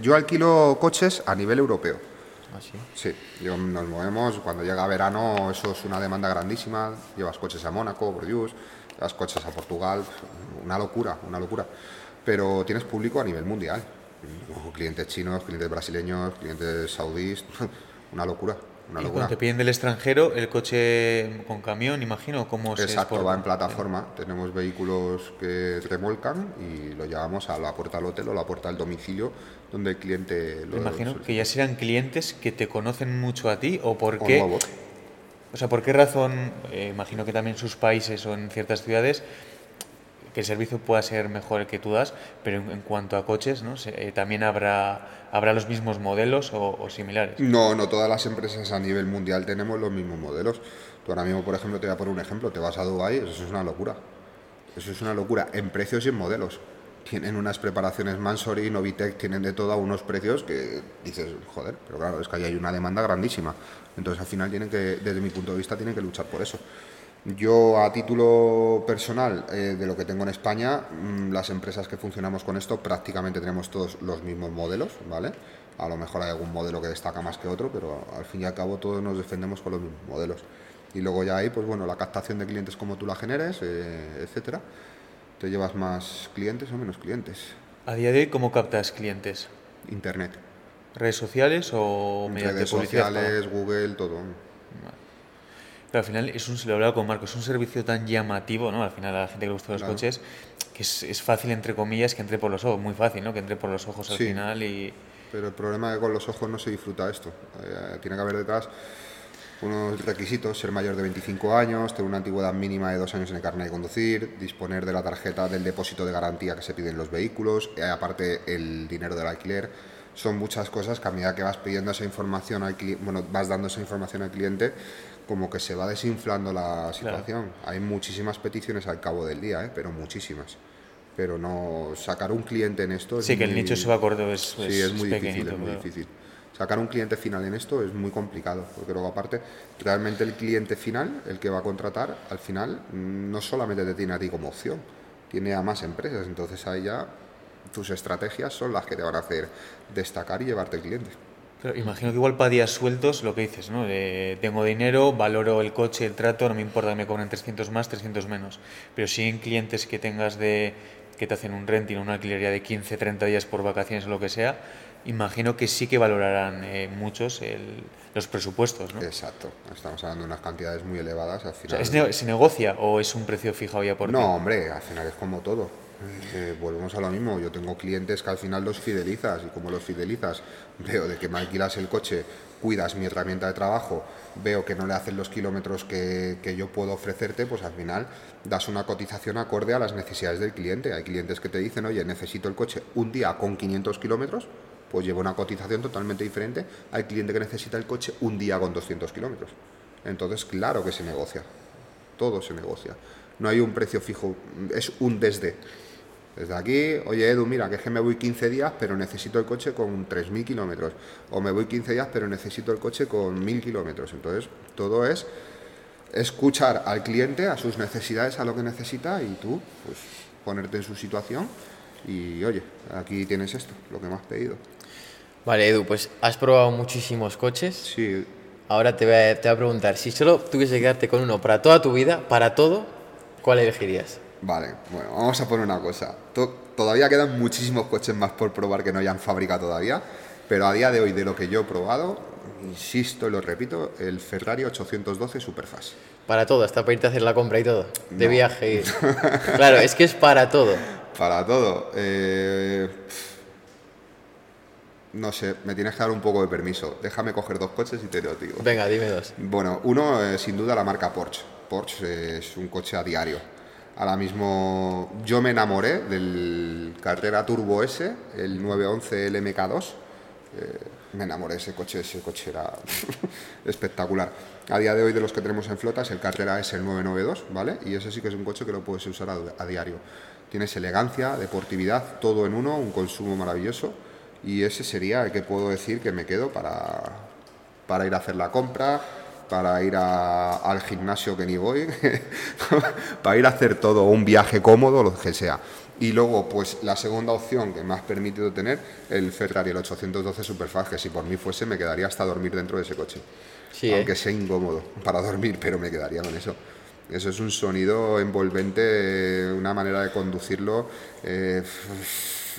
yo alquilo coches a nivel europeo. ¿Ah, sí? Sí, yo, nos movemos, cuando llega verano eso es una demanda grandísima, llevas coches a Mónaco, Bordeaux, llevas coches a Portugal, una locura, una locura. Pero tienes público a nivel mundial clientes chinos, clientes brasileños, clientes saudíes, una locura. Una y locura. cuando te piden del extranjero, el coche con camión, imagino, ¿cómo se Exacto, va en plataforma. Tenemos vehículos que remolcan y lo llevamos a la puerta del hotel o a la puerta del domicilio donde el cliente lo Imagino que ya serán clientes que te conocen mucho a ti o por qué. O sea, ¿por qué razón? Eh, imagino que también en sus países o en ciertas ciudades que el servicio pueda ser mejor el que tú das, pero en, cuanto a coches, ¿no? Eh, ¿también habrá, habrá los mismos modelos o, similares? No, no todas las empresas a nivel mundial tenemos los mismos modelos. Tú ahora mismo, por ejemplo, te voy a poner un ejemplo, te vas a Dubai, eso es una locura. Eso es una locura, en precios y en modelos. Tienen unas preparaciones Mansory, Novitec, tienen de todo a unos precios que dices, joder, pero claro, es que ahí hay una demanda grandísima. Entonces al final tienen que, desde mi punto de vista, tienen que luchar por eso. Yo a título personal eh, de lo que tengo en España, mm, las empresas que funcionamos con esto prácticamente tenemos todos los mismos modelos, ¿vale? A lo mejor hay algún modelo que destaca más que otro, pero al fin y al cabo todos nos defendemos con los mismos modelos. Y luego ya ahí, pues bueno, la captación de clientes como tú la generes, eh, etcétera. Te llevas más clientes o menos clientes. A día de hoy, ¿cómo captas clientes? Internet. ¿Redes sociales o mediante Redes publicidad? sociales, Google, todo. Pero al final, es un, se lo he hablado con Marco, es un servicio tan llamativo, ¿no? Al final, a la gente que le gusta los Claro. coches, que es, es fácil, entre comillas, que entre por los ojos, muy fácil, ¿no? Que entre por los ojos al Sí. final y... Pero el problema es que con los ojos no se disfruta esto. Eh, tiene que haber detrás unos requisitos, ser mayor de 25 años, tener una antigüedad mínima de dos años en el carnet de conducir, disponer de la tarjeta del depósito de garantía que se pide en los vehículos, eh, aparte el dinero del alquiler. Son muchas cosas que a medida que vas pidiendo esa información al bueno, vas dando esa información al cliente, como que se va desinflando la situación. Hay muchísimas peticiones al cabo del día, ¿eh? pero muchísimas. Pero no sacar un cliente en esto es Sí, que el muy- nicho se va corto, es, Sí, es muy difícil, es muy claro. difícil. Sacar un cliente final en esto es muy complicado, porque luego aparte, realmente el cliente final, el que va a contratar, al final no solamente te tiene a ti como opción, tiene a más empresas, entonces ahí ya tus estrategias son las que te van a hacer destacar y llevarte el cliente. Pero imagino que igual para días sueltos, lo que dices, ¿no? Tengo dinero, valoro el coche, el trato, no me importa que me cobren 300 más, 300 menos. Pero si en clientes que tengas de que te hacen un renting, una alquilería de 15, 30 días por vacaciones o lo que sea, imagino que sí que valorarán eh, muchos el- los presupuestos, ¿no? Exacto, estamos hablando de unas cantidades muy elevadas al O final. sea, ¿es ne- ¿Se negocia o es un precio fijado ya por? No, hombre, al final es como todo. Eh, volvemos a lo mismo. Yo tengo clientes que al final los fidelizas y como los fidelizas, veo de que me alquilas el coche, cuidas mi herramienta de trabajo, veo que no le hacen los kilómetros que, que yo puedo ofrecerte, pues al final das una cotización acorde a las necesidades del cliente. Hay clientes que te dicen, oye, necesito el coche un día con 500 kilómetros, pues llevo una cotización totalmente diferente al cliente que necesita el coche un día con 200 kilómetros. Entonces, claro que se negocia todo se negocia. No hay un precio fijo, es un desde. Desde aquí, oye Edu, mira, que es que me voy 15 días, pero necesito el coche con 3.000 kilómetros. O me voy 15 días, pero necesito el coche con 1.000 kilómetros. Entonces, todo es escuchar al cliente, a sus necesidades, a lo que necesita y tú, pues, ponerte en su situación y, oye, aquí tienes esto, lo que me has pedido. Vale, Edu, pues has probado muchísimos coches. Sí, Ahora te voy, a, te voy a preguntar, si solo tuviese que quedarte con uno para toda tu vida, para todo, ¿cuál elegirías? Vale, bueno, vamos a poner una cosa. To- todavía quedan muchísimos coches más por probar que no hayan fábrica todavía, pero a día de hoy, de lo que yo he probado, insisto y lo repito, el Ferrari 812 Superfast. Para todo, hasta para irte a hacer la compra y todo, de No. viaje. y- claro, es que es para todo. Para todo. eh, no sé, me tienes que dar un poco de permiso. Déjame coger dos coches y te lo digo. Venga, dime dos. Bueno, uno eh, sin duda la marca Porsche. Porsche es un coche a diario. Ahora mismo yo me enamoré del Carrera Turbo S, el 911 LMK2. Eh, me enamoré de ese coche, ese coche era espectacular. A día de hoy de los que tenemos en flotas, el Carrera es el 992, ¿vale? Y ese sí que es un coche que lo puedes usar a, a diario. Tienes elegancia, deportividad, todo en uno, un consumo maravilloso. Y ese sería el que puedo decir que me quedo para, para ir a hacer la compra, para ir a- al gimnasio que ni voy, para ir a hacer todo, un viaje cómodo, lo que sea. Y luego, pues la segunda opción que me has permitido tener, el Ferrari, el 812 Superfast, que si por mí fuese me quedaría hasta dormir dentro de ese coche. Sí, ¿eh? Aunque sea incómodo para dormir, pero me quedaría con eso. Eso es un sonido envolvente, una manera de conducirlo. eh,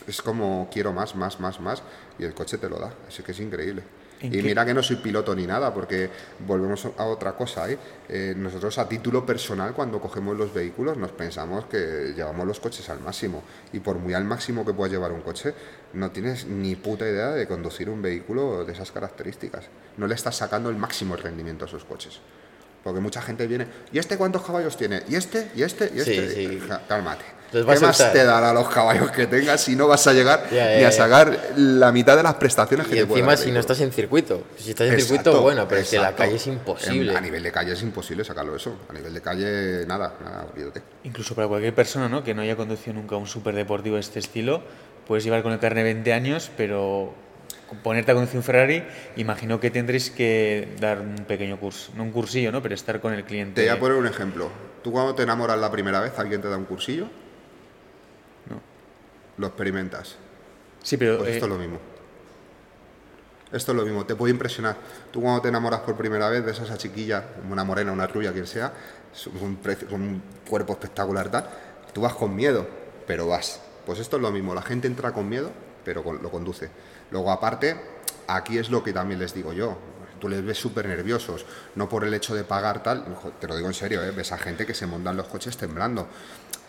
es como quiero más, más, más, más. Y el coche te lo da. Así que es increíble. ¿En Y qué- mira que no soy piloto ni nada, porque volvemos a otra cosa. ¿eh? Eh, nosotros a título personal, cuando cogemos los vehículos, nos pensamos que llevamos los coches al máximo. Y por muy al máximo que puedas llevar un coche, no tienes ni puta idea de conducir un vehículo de esas características. No le estás sacando el máximo rendimiento a esos coches. Porque mucha gente viene, ¿y este cuántos caballos tiene? ¿Y este? ¿Y este? ¿Y este? sí. Cálmate. ¿Qué a más te dará los caballos que tengas si no vas a llegar Ya, ya, ni a ya. sacar la mitad de las prestaciones que Y te puede encima si no estás en circuito. Si estás en Exacto, circuito, bueno, pero es que la exacto. calle es imposible. En- a nivel de calle es imposible sacarlo eso. A nivel de calle, nada, nada, olvídate. Incluso para cualquier persona ¿no? que no haya conducido nunca un superdeportivo de este estilo, puedes llevar con el carnet 20 años, pero ponerte a conducir un Ferrari, imagino que tendréis que dar un pequeño curso, no un cursillo, ¿no? pero estar con el cliente. Te voy a poner un ejemplo. Tú cuando te enamoras la primera vez, alguien te da un cursillo. Lo experimentas. Sí, pero Pues eh, esto es lo mismo. Esto es lo mismo, te puede impresionar. Tú cuando te enamoras por primera vez ves a esa chiquilla, una morena, una rubia, quien sea, con un, cuerpo espectacular, tal, tú vas con miedo, pero vas. Pues esto es lo mismo, la gente entra con miedo, pero con- lo conduce. Luego, aparte, aquí es lo que también les digo yo. Tú les ves súper nerviosos, no por el hecho de pagar tal, te lo digo en serio, ¿eh? ves a gente que se montan los coches temblando.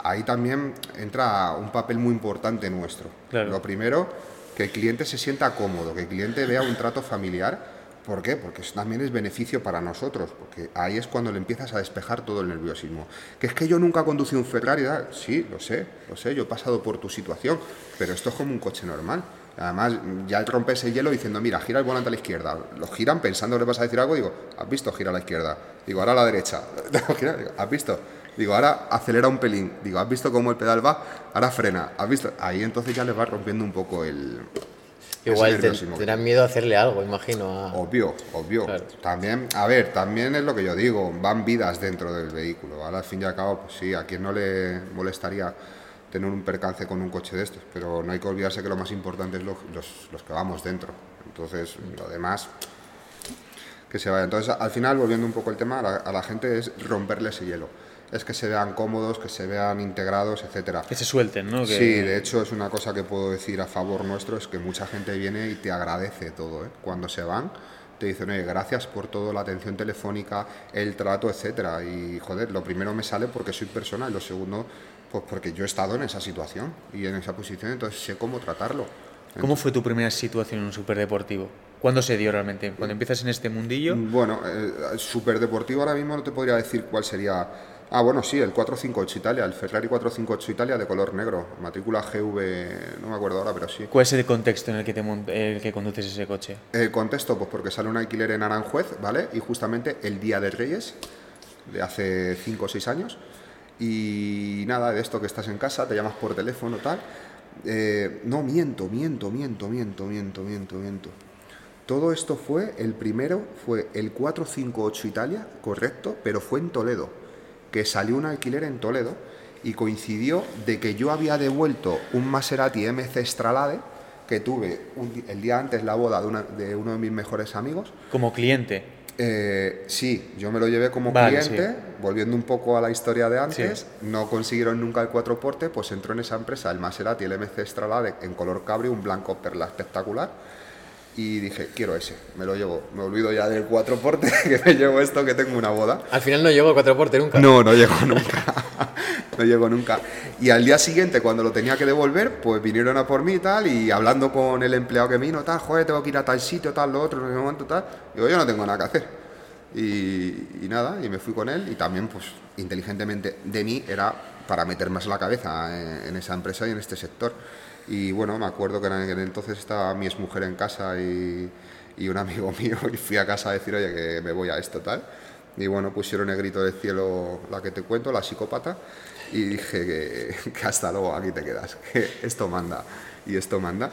Ahí también entra un papel muy importante nuestro. Claro. Lo primero, que el cliente se sienta cómodo, que el cliente vea un trato familiar. ¿Por qué? Porque eso también es beneficio para nosotros, porque ahí es cuando le empiezas a despejar todo el nerviosismo. Que es que yo nunca conducí un Ferrari, ¿verdad? sí, lo sé, lo sé, yo he pasado por tu situación, pero esto es como un coche normal. Además, ya rompes el hielo diciendo, mira, gira el volante a la izquierda. Lo giran pensando que le vas a decir algo, digo, ¿has visto? Gira a la izquierda. Digo, ahora a la derecha. ¿has visto? Digo, ahora acelera un pelín. Digo, ¿has visto cómo el pedal va? Ahora frena. ¿Has visto? Ahí entonces ya les va rompiendo un poco el... Igual te- tendrán miedo a hacerle algo, imagino. a- Obvio, obvio. Claro. También, a ver, también es lo que yo digo, van vidas dentro del vehículo. Ahora, al fin y al cabo, pues sí, a quien no le molestaría tener un percance con un coche de estos, pero no hay que olvidarse que lo más importante es lo- los, los que vamos dentro. Entonces, lo demás, que se vaya. Entonces, al final, volviendo un poco el tema, a la, a la gente es romperle ese hielo. Es que se vean cómodos, que se vean integrados, etcétera. Que se suelten, ¿no? Que- Sí, de hecho es una cosa que puedo decir a favor nuestro, es que mucha gente viene y te agradece todo, ¿eh? Cuando se van, te dicen, oye, gracias por todo, la atención telefónica, el trato, etcétera. Y joder, lo primero me sale porque soy persona y lo segundo, pues porque yo he estado en esa situación y en esa posición, entonces sé cómo tratarlo. ¿Cómo fue tu primera situación en un superdeportivo? ¿Cuándo se dio realmente? Cuando empiezas en este mundillo. Bueno, eh, superdeportivo ahora mismo no te podría decir cuál sería. Ah, bueno, sí, el 458 Italia, el Ferrari 458 Italia de color negro, matrícula GV, no me acuerdo ahora, pero sí. ¿Cuál es el contexto en el que, te el que conduces ese coche? El contexto, pues porque sale un alquiler en Aranjuez, ¿vale? Y justamente el Día de Reyes, de hace 5 o 6 años. Y nada, de esto que estás en casa, te llamas por teléfono, tal. Eh, no, miento, miento, miento, miento, miento, miento, miento. Todo esto fue, el primero fue el 458 Italia, correcto, pero fue en Toledo, que salió un alquiler en Toledo y coincidió de que yo había devuelto un Maserati MC Stralade que tuve un el día antes la boda de, una- de uno de mis mejores amigos. Como cliente. Eh, sí, yo me lo llevé como Vale, cliente, sí. volviendo un poco a la historia de antes, Sí. no consiguieron nunca el cuatro porte, pues entró en esa empresa el Maserati, el MC Stralade en color cabrio, un blanco perla espectacular, y dije, quiero ese, me lo llevo, me olvido ya del cuatro porte, que me llevo esto, que tengo una boda. Al final no llegó el cuatro porte nunca. No, no llegó nunca. no llegó nunca. Y al día siguiente, cuando lo tenía que devolver, pues vinieron a por mí y tal, y hablando con el empleado que vino, tal, joder, tengo que ir a tal sitio, tal, lo otro, no sé cuánto, tal. Digo, yo no tengo nada que hacer. Y, y nada, y me fui con él, y también, pues, inteligentemente de mí era para meter más la cabeza en, en esa empresa y en este sector. Y bueno, me acuerdo que en aquel entonces estaba mi exmujer en casa y, y un amigo mío, y fui a casa a decir, oye, que me voy a esto, tal. Y bueno, pusieron el grito del cielo, la que te cuento, la psicópata, y dije que, que hasta luego, aquí te quedas, que esto manda, y esto manda.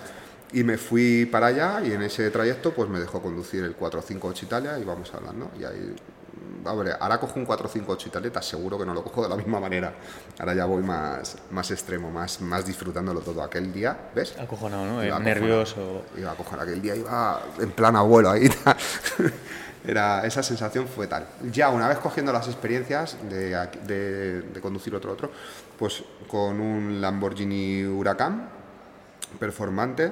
Y me fui para allá y en ese trayecto pues me dejó conducir el 458 Italia y vamos hablando. Y ahí, ver, ahora cojo un 458 Italia, te aseguro que no lo cojo de la misma manera. Ahora ya voy más, más extremo, más, más disfrutándolo todo. Aquel día, ¿ves? Acojonado, ¿no? Iba Eh, nervioso. Iba a coger aquel día, iba en plan abuelo ahí. Era, esa sensación fue tal. Ya una vez cogiendo las experiencias de, de- de conducir otro otro, pues con un Lamborghini Huracán performante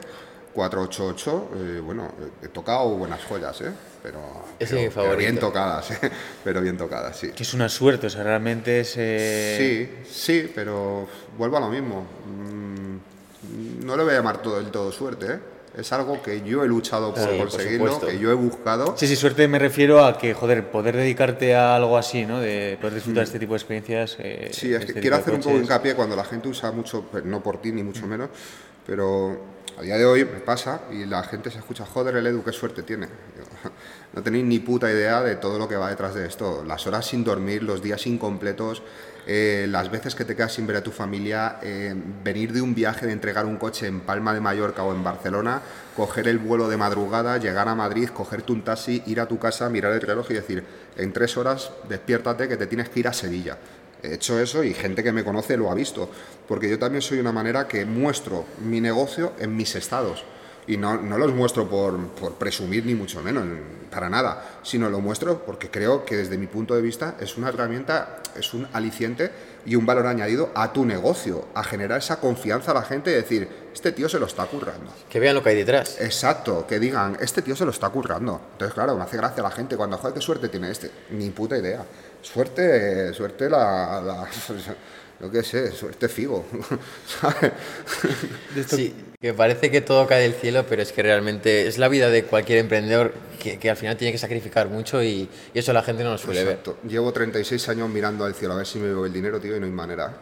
488, eh, bueno, he tocado buenas joyas, ¿eh? Pero, es mi pero- pero bien tocadas, ¿eh? Pero bien tocadas, sí. Que es una suerte, o sea, realmente es. eh, Sí, sí, pero vuelvo a lo mismo. Mm, No le voy a llamar todo del todo suerte, ¿eh? Es algo que yo he luchado por Sí, conseguirlo, que yo he buscado. Sí, sí, suerte me refiero a que, joder, poder dedicarte a algo así, ¿no? De poder disfrutar de este tipo de experiencias. eh, Mm. Sí, es este que tipo quiero de hacer un poco coches. hincapié cuando la gente usa mucho, pues, no por ti ni mucho menos, pero a día de hoy me pasa y la gente se escucha, joder, el Edu, qué suerte tiene. No tenéis ni puta idea de todo lo que va detrás de esto. Las horas sin dormir, los días incompletos, eh, las veces que te quedas sin ver a tu familia, eh, venir de un viaje de entregar un coche en Palma de Mallorca o en Barcelona, coger el vuelo de madrugada, llegar a Madrid, cogerte un taxi, ir a tu casa, mirar el reloj y decir, en tres horas despiértate que te tienes que ir a Sevilla. He hecho eso y gente que me conoce lo ha visto, porque yo también soy una manera que muestro mi negocio en mis estados. Y no, no los muestro por, por presumir ni mucho menos, para nada, sino lo muestro porque creo que desde mi punto de vista es una herramienta, es un aliciente y un valor añadido a tu negocio, a generar esa confianza a la gente y decir, este tío se lo está currando. Que vean lo que hay detrás. Exacto, que digan, este tío se lo está currando. Entonces, claro, me hace gracia la gente cuando, joder, qué suerte tiene este. Ni puta idea. Suerte, suerte la... la yo qué sé, suerte figo. ¿sabes? Sí, que parece que todo cae del cielo, pero es que realmente es la vida de cualquier emprendedor que, que al final tiene que sacrificar mucho y, y eso la gente no lo suele ver. Exacto. Llevo 36 años mirando al cielo a ver si me veo el dinero, tío, y no hay manera.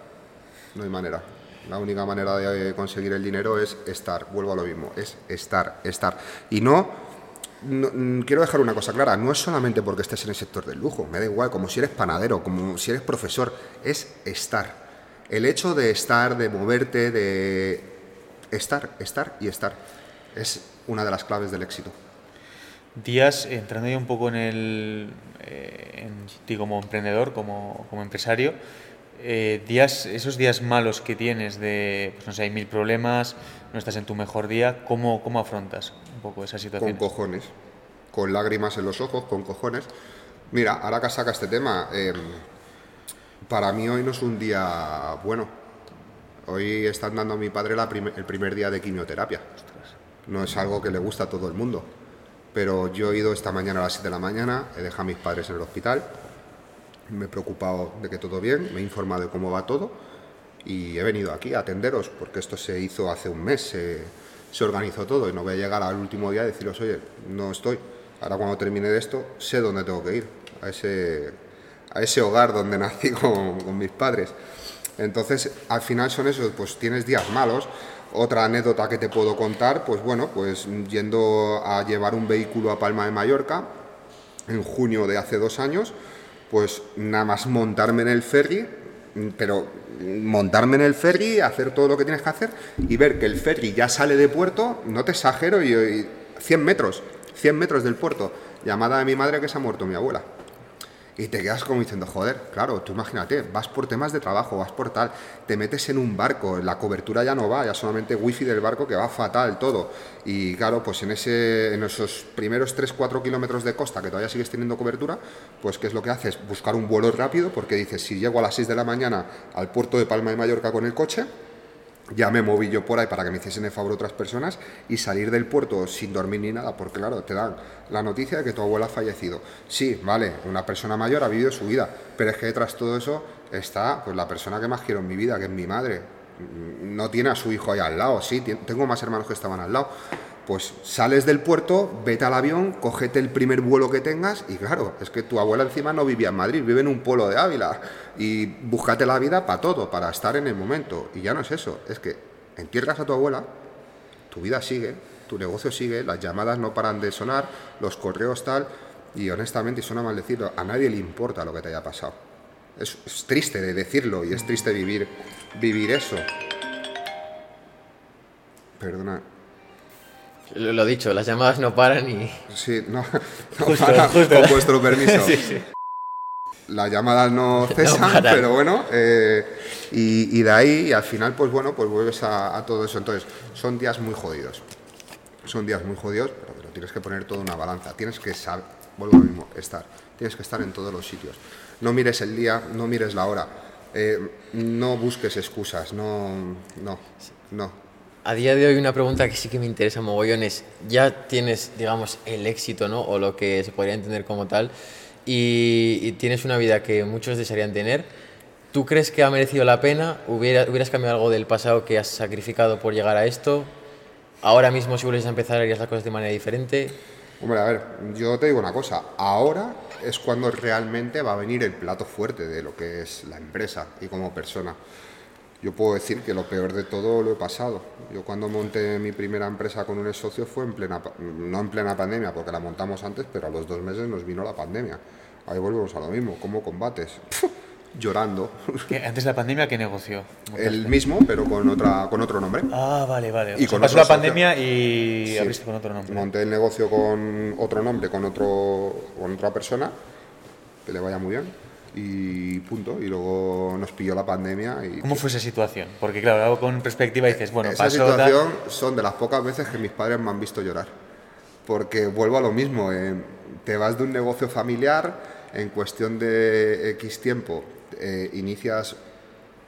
No hay manera. La única manera de conseguir el dinero es estar. Vuelvo a lo mismo. Es estar, estar. Y no, no- mm, quiero dejar una cosa clara. No es solamente porque estés en el sector del lujo. Me da igual. Como si eres panadero, como si eres profesor. Es estar. El hecho de estar, de moverte, de estar, estar y estar. Es una de las claves del éxito. Días, entrando ya un poco en el. eh, en ti como emprendedor, como, como empresario, eh, días, esos días malos que tienes de, pues no sé, hay mil problemas, no estás en tu mejor día, ¿cómo, cómo afrontas un poco esa Con situación? cojones. Con lágrimas en los ojos, con cojones. Mira, ahora que saca este tema, eh, para mí hoy no es un día bueno. Hoy están dando a mi padre la prim- el primer día de quimioterapia. No es algo que le gusta a todo el mundo. Pero yo he ido esta mañana a las 7 de la mañana, he dejado a mis padres en el hospital, me he preocupado de que todo bien, me he informado de cómo va todo y he venido aquí a atenderos porque esto se hizo hace un mes, se, se organizó todo y no voy a llegar al último día y deciros, oye, no estoy. Ahora cuando termine de esto, sé dónde tengo que ir, a ese, a ese hogar donde nací con, mis padres. Entonces, al final son esos, pues tienes días malos. Otra anécdota que te puedo contar, pues bueno, pues yendo a llevar un vehículo a Palma de Mallorca, en junio de hace dos años, pues nada más montarme en el ferry, pero montarme en el ferry, hacer todo lo que tienes que hacer y ver que el ferry ya sale de puerto, no te exagero, y, y 100 metros, 100 metros del puerto, llamada de mi madre que se ha muerto mi abuela. Y te quedas como diciendo, joder, claro, tú imagínate, vas por temas de trabajo, vas por tal, te metes en un barco, la cobertura ya no va, ya solamente wifi del barco que va fatal todo. Y claro, pues en, ese, en esos primeros 3-4 kilómetros de costa que todavía sigues teniendo cobertura, pues ¿qué es lo que haces? Buscar un vuelo rápido, porque dices, si llego a las 6 de la mañana al puerto de Palma de Mallorca con el coche, ya me moví yo por ahí para que me hiciesen el favor otras personas y salir del puerto sin dormir ni nada, porque claro, te dan la noticia de que tu abuela ha fallecido. Sí, vale, una persona mayor ha vivido su vida, pero es que detrás de todo eso está pues la persona que más quiero en mi vida, que es mi madre. No tiene a su hijo ahí al lado, sí, tengo más hermanos que estaban al lado. Pues sales del puerto, vete al avión, cógete el primer vuelo que tengas y claro, es que tu abuela encima no vivía en Madrid, vive en un pueblo de Ávila y búscate la vida para todo, para estar en el momento. Y ya no es eso, es que entierras a tu abuela, tu vida sigue, tu negocio sigue, las llamadas no paran de sonar, los correos tal, y honestamente, y suena mal decirlo, a nadie le importa lo que te haya pasado. Es, es triste de decirlo y es triste vivir, vivir eso. Perdona, Lo, lo dicho, las llamadas no paran y... Sí, no, no Justo, para, justo. con vuestro permiso. Las llamadas no cesan, pero bueno, eh, y, y de ahí, y al final, pues bueno, pues vuelves a, a todo eso. Entonces, son días muy jodidos. Son días muy jodidos, pero lo tienes que poner todo en una balanza. Tienes que saber, vuelvo a lo mismo, estar. Tienes que estar en todos los sitios. No mires el día, no mires la hora. eh, no busques excusas, no, no, no. A día de hoy una pregunta que sí que me interesa mogollón es, ya tienes, digamos, el éxito, ¿no? O lo que se podría entender como tal, y, y tienes una vida que muchos desearían tener. ¿Tú crees que ha merecido la pena? ¿Hubiera- ¿Hubieras cambiado algo del pasado que has sacrificado por llegar a esto? Ahora mismo si vuelves a empezar harías las cosas de manera diferente. Hombre, a ver, yo te digo una cosa, ahora es cuando realmente va a venir el plato fuerte de lo que es la empresa y como persona. Yo puedo decir que lo peor de todo lo he pasado. Yo cuando monté mi primera empresa con un socio fue en plena, no en plena pandemia, porque la montamos antes, pero a los dos meses nos vino la pandemia. Ahí volvemos a lo mismo, ¿cómo combates? Llorando. ¿Qué- Antes de la pandemia, ¿qué negocio? El mismo, pero con, otra, con otro nombre. Ah, vale, vale. Y O sea, con pasó la socio. pandemia y Sí. abriste con otro nombre. Monté el negocio con otro nombre, con, otro, con otra persona, que le vaya muy bien. Y punto. Y luego nos pilló la pandemia. Y, ¿Cómo fue esa situación? Porque claro, con perspectiva dices, bueno, esa pasó tal- situación son de las pocas veces que mis padres me han visto llorar. Porque vuelvo a lo mismo, eh, te vas de un negocio familiar, en cuestión de X tiempo eh, inicias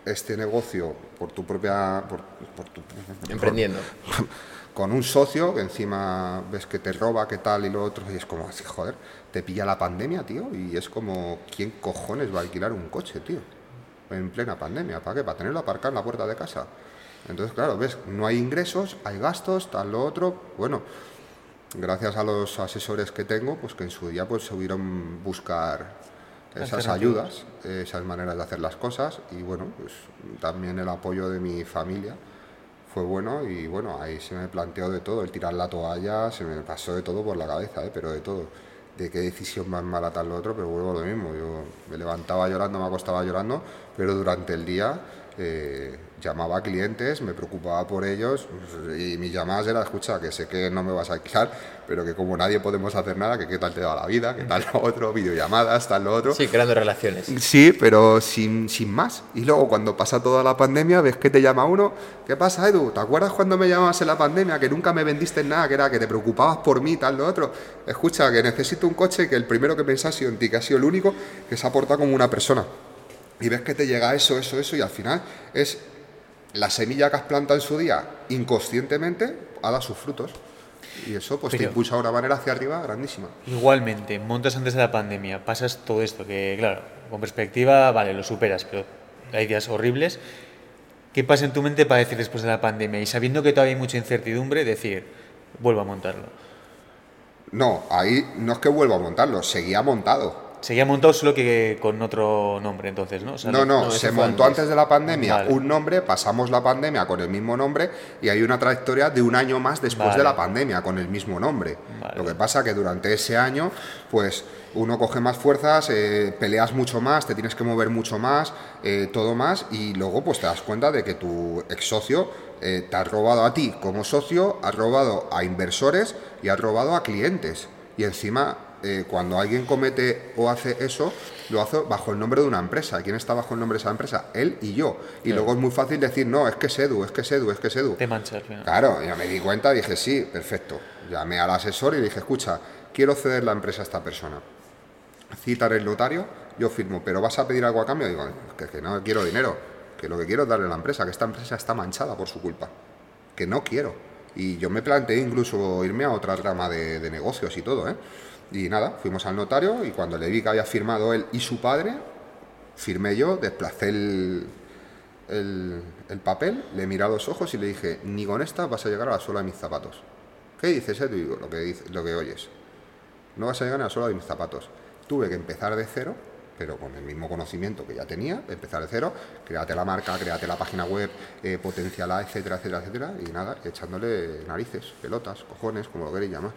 este negocio por tu propia... Por, por tu, Emprendiendo. con un socio que encima ves que te roba, que tal y lo otro, y es como así, joder, te pilla la pandemia, tío, y es como, ¿quién cojones va a alquilar un coche, tío? En plena pandemia, ¿para qué? Para tenerlo aparcado en la puerta de casa. Entonces, claro, ves, no hay ingresos, hay gastos, tal, lo otro, bueno, gracias a los asesores que tengo, pues que en su día pues subieron buscar esas ayudas, esas maneras de hacer las cosas, y bueno, pues también el apoyo de mi familia fue bueno y bueno, ahí se me planteó de todo, el tirar la toalla, se me pasó de todo por la cabeza, ¿eh? pero de todo. De qué decisión más mala tal lo otro, pero vuelvo a lo mismo. Yo me levantaba llorando, me acostaba llorando, pero durante el día eh, llamaba a clientes, me preocupaba por ellos y mis llamadas eran, escucha, que sé que no me vas a alquilar, pero que como nadie podemos hacer nada, que qué tal te va la vida, que tal lo otro, videollamadas, tal lo otro. Sí, creando relaciones. Sí, pero sin, sin más. Y luego cuando pasa toda la pandemia, ves que te llama uno, ¿qué pasa Edu? ¿Te acuerdas cuando me llamabas en la pandemia que nunca me vendiste nada, que era que te preocupabas por mí, tal, lo otro? Escucha, que necesito un coche que el primero que pensás ha sido en ti, que ha sido el único que se ha portado como una persona. Y ves que te llega eso, eso, eso, y al final es la semilla que has plantado en su día, inconscientemente, ha dado sus frutos. Y eso pues te Pero- impulsa de una manera hacia arriba grandísima. Igualmente, montas antes de la pandemia, pasas todo esto, que claro, con perspectiva, vale, lo superas, pero hay días horribles. ¿Qué pasa en tu mente para decir después de la pandemia? Y sabiendo que todavía hay mucha incertidumbre, decir, vuelvo a montarlo. No, ahí no es que vuelva a montarlo, seguía montado. Seguía montado solo que con otro nombre, entonces, ¿no? O sea, No, no, no, se montó antes. antes de la pandemia Vale. un nombre, pasamos la pandemia con el mismo nombre y hay una trayectoria de un año más después Vale. de la pandemia con el mismo nombre. Vale. Lo que pasa que durante ese año, pues uno coge más fuerzas, eh, peleas mucho más, te tienes que mover mucho más, eh, todo más y luego pues te das cuenta de que tu ex socio eh, te ha robado a ti como socio, has robado a inversores y has robado a clientes. Y encima, eh, cuando alguien comete o hace eso, lo hace bajo el nombre de una empresa. ¿Quién está bajo el nombre de esa empresa? Él y yo. Y luego es muy fácil decir, no, es que es Edu, es que es Edu, es que es Edu. Te mancha al final. Claro, ya me di cuenta, dije, sí, perfecto. Llamé al asesor y le dije, escucha, quiero ceder la empresa a esta persona. Citar el notario, yo firmo, pero ¿vas a pedir algo a cambio? Digo, que, que no quiero dinero, que lo que quiero es darle a la empresa, que esta empresa está manchada por su culpa, que no quiero. Y yo me planteé incluso irme a otra rama de, de negocios y todo, ¿eh? Y nada, fuimos al notario y cuando le vi que había firmado él y su padre, firmé yo, desplacé el, el, el papel, le miré a los ojos y le dije, ni con esta vas a llegar a la suela de mis zapatos. ¿Qué dices? Digo, lo que, lo que oyes. No vas a llegar a la suela de mis zapatos. Tuve que empezar de cero, pero con el mismo conocimiento que ya tenía, empezar de cero, créate la marca, créate la página web, eh, potenciala, etcétera, etcétera, etcétera, y nada, echándole narices, pelotas, cojones, como lo queréis llamar.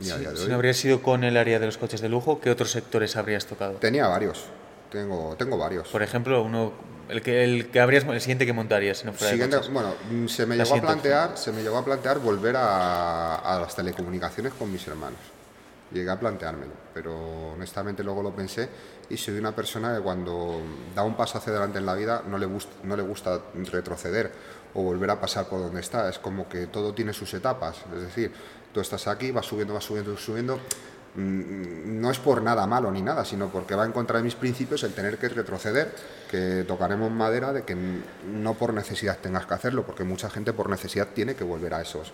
Si, de si no habrías sido con el área de los coches de lujo, ¿qué otros sectores habrías tocado? Tenía varios, tengo, tengo varios. Por ejemplo, uno, el que, el que habrías, el siguiente que montarías, si no fuera de Siguiente- coches. bueno, mm, se me La llegó a plantear, se me llegó a plantear volver a, a las telecomunicaciones con mis hermanos. Llegué a planteármelo, pero honestamente luego lo pensé y soy una persona que cuando da un paso hacia adelante en la vida no le, gust- no le gusta retroceder o volver a pasar por donde está. Es como que todo tiene sus etapas. Es decir, tú estás aquí, vas subiendo, vas subiendo, subiendo. Mm, No es por nada malo ni nada, sino porque va en contra de mis principios el tener que retroceder, que tocaremos madera de que no por necesidad tengas que hacerlo, porque mucha gente por necesidad tiene que volver a esos,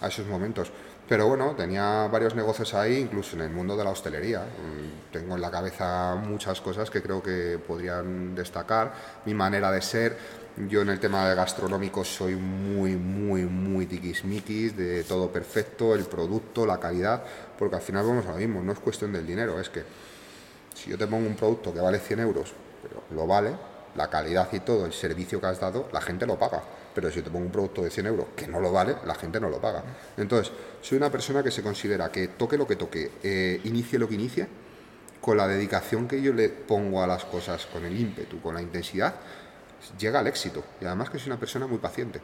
a esos momentos. Pero bueno, tenía varios negocios ahí, incluso en el mundo de la hostelería. Mm, Tengo en la cabeza muchas cosas que creo que podrían destacar. Mi manera de ser, yo en el tema de gastronómico soy muy, muy, muy tiquismiquis, de todo perfecto, el producto, la calidad, porque al final vamos a lo mismo, no es cuestión del dinero, es que si yo te pongo un producto que vale 100 euros, pero lo vale, la calidad y todo, el servicio que has dado, la gente lo paga. Pero si yo te pongo un producto de 100 euros que no lo vale, la gente no lo paga. Entonces, soy una persona que se considera que toque lo que toque, eh, inicie lo que inicie, con la dedicación que yo le pongo a las cosas, con el ímpetu, con la intensidad, llega al éxito. Y además que soy una persona muy paciente.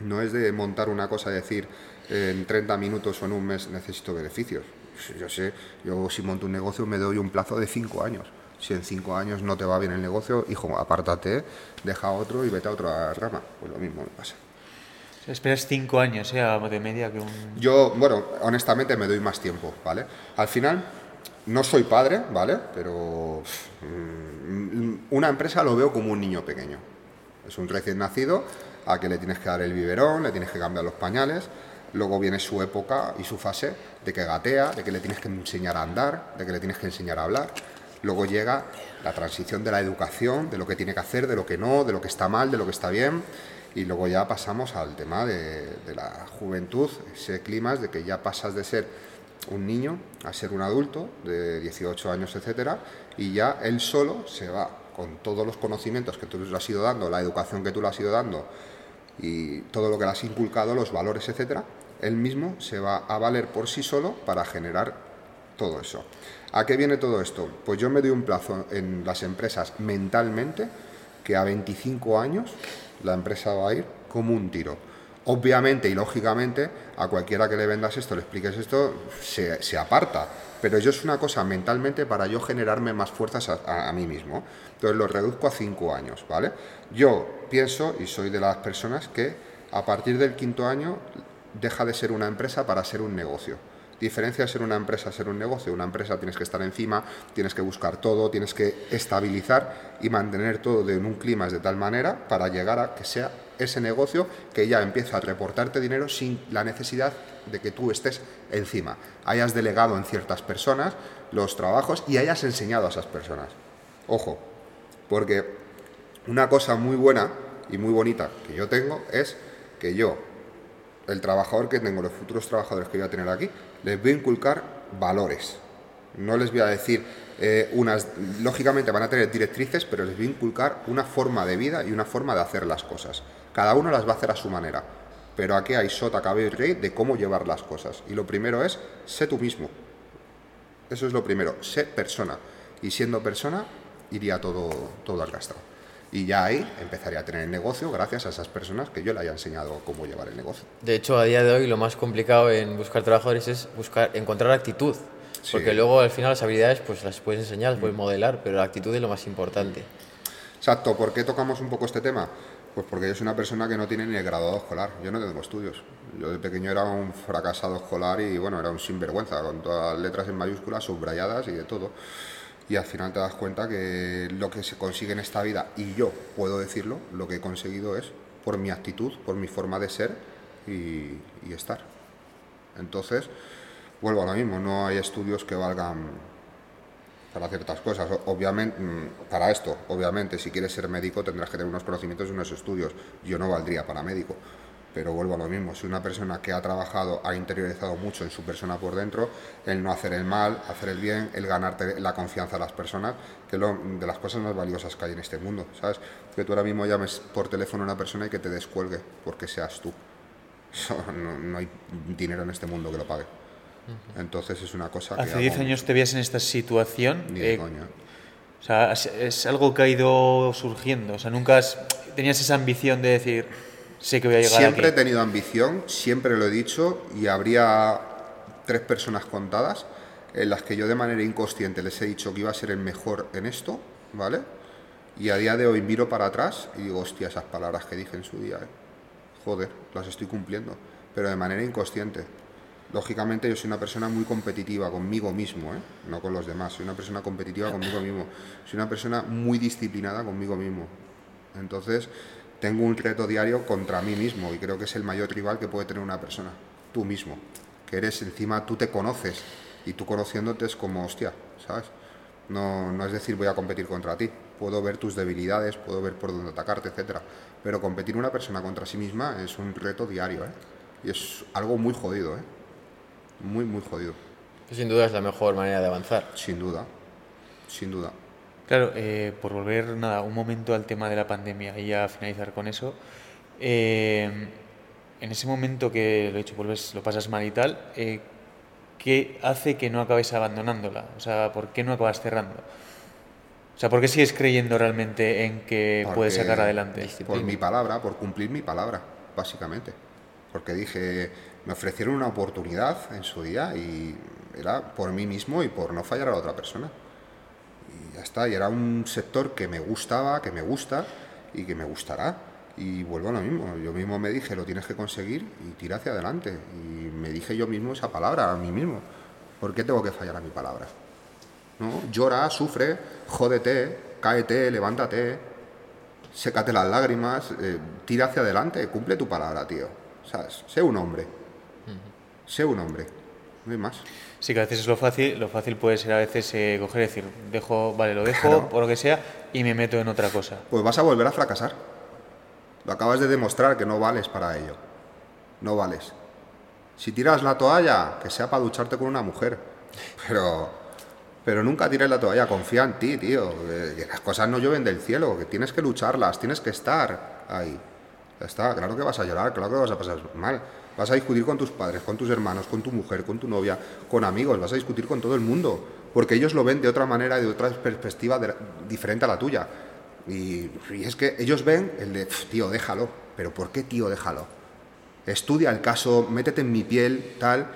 No es de montar una cosa y decir en 30 minutos o en un mes necesito beneficios. Yo sé, yo si monto un negocio me doy un plazo de 5 años. Si en cinco años no te va bien el negocio, hijo, apártate, deja otro y vete a otra rama. Pues lo mismo me pasa. Esperas cinco años, ¿eh? De media que un... Yo, bueno, honestamente me doy más tiempo, ¿vale? Al final, no soy padre, ¿vale? Pero mm, una empresa lo veo como un niño pequeño. Es un recién nacido a que le tienes que dar el biberón, le tienes que cambiar los pañales. Luego viene su época y su fase de que gatea, de que le tienes que enseñar a andar, de que le tienes que enseñar a hablar. Luego llega la transición de la educación, de lo que tiene que hacer, de lo que no, de lo que está mal, de lo que está bien y luego ya pasamos al tema de, la juventud, ese clima de que ya pasas de ser un niño a ser un adulto de 18 años, etcétera, y ya él solo se va con todos los conocimientos que tú le has ido dando, la educación que tú le has ido dando y todo lo que le has inculcado, los valores, etcétera, él mismo se va a valer por sí solo para generar todo eso. ¿A qué viene todo esto? Pues yo me doy un plazo en las empresas mentalmente que a 25 años la empresa va a ir como un tiro. Obviamente y lógicamente, a cualquiera que le vendas esto, le expliques esto, se, aparta. Pero yo es una cosa mentalmente para yo generarme más fuerzas a, a, mí mismo. Entonces lo reduzco a cinco años, ¿vale? Yo pienso y soy de las personas que a partir del quinto año deja de ser una empresa para ser un negocio. Diferencia ser una empresa ser un negocio. Una empresa tienes que estar encima, tienes que buscar todo, tienes que estabilizar y mantener todo en un clima de tal manera para llegar a que sea ese negocio que ya empieza a reportarte dinero sin la necesidad de que tú estés encima. Hayas delegado en ciertas personas los trabajos y hayas enseñado a esas personas. Ojo, porque una cosa muy buena y muy bonita que yo tengo es que yo, el trabajador que tengo, los futuros trabajadores que voy a tener aquí, les voy a inculcar valores. No les voy a decir eh, unas, lógicamente van a tener directrices, pero les voy a inculcar una forma de vida y una forma de hacer las cosas. Cada uno las va a hacer a su manera. Pero aquí hay sota, cabello y rey de cómo llevar las cosas. Y lo primero es, sé tú mismo. Eso es lo primero, sé persona. Y siendo persona, iría todo, todo al gasto. Y ya ahí empezaría a tener el negocio gracias a esas personas que yo le haya enseñado cómo llevar el negocio. De hecho, a día de hoy lo más complicado en buscar trabajadores es buscar, encontrar actitud. Porque luego al final las habilidades pues las puedes enseñar, las puedes mm. modelar, pero la actitud es lo más importante. Exacto, ¿por qué tocamos un poco este tema? Pues porque yo soy una persona que no tiene ni el graduado escolar, yo no tengo estudios. Yo de pequeño era un fracasado escolar y bueno, era un sinvergüenza, con todas las letras en mayúsculas, subrayadas y de todo y al final te das cuenta que lo que se consigue en esta vida, y yo puedo decirlo, lo que he conseguido es por mi actitud, por mi forma de ser y, estar. Entonces, vuelvo a lo mismo, no hay estudios que valgan para ciertas cosas. Obviamente, mm, para esto, obviamente, si quieres ser médico tendrás que tener unos conocimientos y unos estudios. Yo no valdría para médico pero vuelvo a lo mismo, si una persona que ha trabajado, ha interiorizado mucho en su persona por dentro, el no hacer el mal, hacer el bien, el ganarte la confianza de las personas, que es de las cosas más valiosas que hay en este mundo, ¿sabes? Que tú ahora mismo llames por teléfono a una persona y que te descuelgue porque seas tú. no, hay dinero en este mundo que lo pague. Entonces es una cosa que... Hace 10 años te veías en esta situación. Ni de eh, coña. O sea, es, algo que ha ido surgiendo. O sea, nunca tenías esa ambición de decir que voy a llegar Siempre he tenido ambición, siempre lo he dicho, y habría tres personas contadas en las que yo de manera inconsciente les he dicho que iba a ser el mejor en esto, ¿vale? Y a día de hoy miro para atrás y digo, hostia, esas palabras que dije en su día, ¿eh? joder, las estoy cumpliendo, pero de manera inconsciente. Lógicamente yo soy una persona muy competitiva conmigo mismo, ¿eh? no con los demás, soy una persona competitiva conmigo mismo, soy una persona muy disciplinada conmigo mismo. Entonces, tengo un reto diario contra mí mismo y creo que es el mayor rival que puede tener una persona, tú mismo, que eres encima, tú te conoces y tú conociéndote es como, hostia, ¿sabes? No, no es decir voy a competir contra ti, puedo ver tus debilidades, puedo ver por dónde atacarte, etcétera, pero competir una persona contra sí misma es un reto diario, ¿eh? Y es algo muy jodido, ¿eh? Muy, muy jodido. Sin duda es la mejor manera de avanzar. Sin duda, sin duda. Claro, eh, por volver nada, un momento al tema de la pandemia y a finalizar con eso. Eh, en ese momento que lo he hecho, vuelves, lo pasas mal y tal, eh, ¿qué hace que no acabes abandonándola? O sea, ¿por qué no acabas cerrando? O sea, ¿por qué sigues creyendo realmente en que puedes sacar adelante? Por mi palabra, por cumplir mi palabra, básicamente. Porque dije, me ofrecieron una oportunidad en su día y era por mí mismo y por no fallar a la otra persona ya está. Y era un sector que me gustaba, que me gusta y que me gustará. Y vuelvo a lo mismo, yo mismo me dije, lo tienes que conseguir y tira hacia adelante. Y me dije yo mismo esa palabra a mí mismo. ¿Por qué tengo que fallar a mi palabra? ¿No? Llora, sufre, jódete, cáete, levántate, sécate las lágrimas, eh, tira hacia adelante, cumple tu palabra, tío. ¿Sabes? Sé un hombre. Sé un hombre. No hay más. Sí, que a veces es lo fácil, lo fácil puede ser a veces eh, coger y decir, dejo, vale, lo dejo, por lo que sea, y me meto en otra cosa. Pues vas a volver a fracasar. Lo acabas de demostrar que no vales para ello. No vales. Si tiras la toalla, que sea para ducharte con una mujer. Pero, pero nunca tires la toalla, confía en ti, tío. Que las cosas no llueven del cielo, que tienes que lucharlas, tienes que estar ahí. Ya está, claro que vas a llorar, claro que vas a pasar mal. Vas a discutir con tus padres, con tus hermanos, con tu mujer, con tu novia, con amigos, vas a discutir con todo el mundo, porque ellos lo ven de otra manera, de otra perspectiva diferente a la tuya. Y, es que ellos ven el de, tío, déjalo. ¿Pero por qué, tío, déjalo? Estudia el caso, métete en mi piel, tal.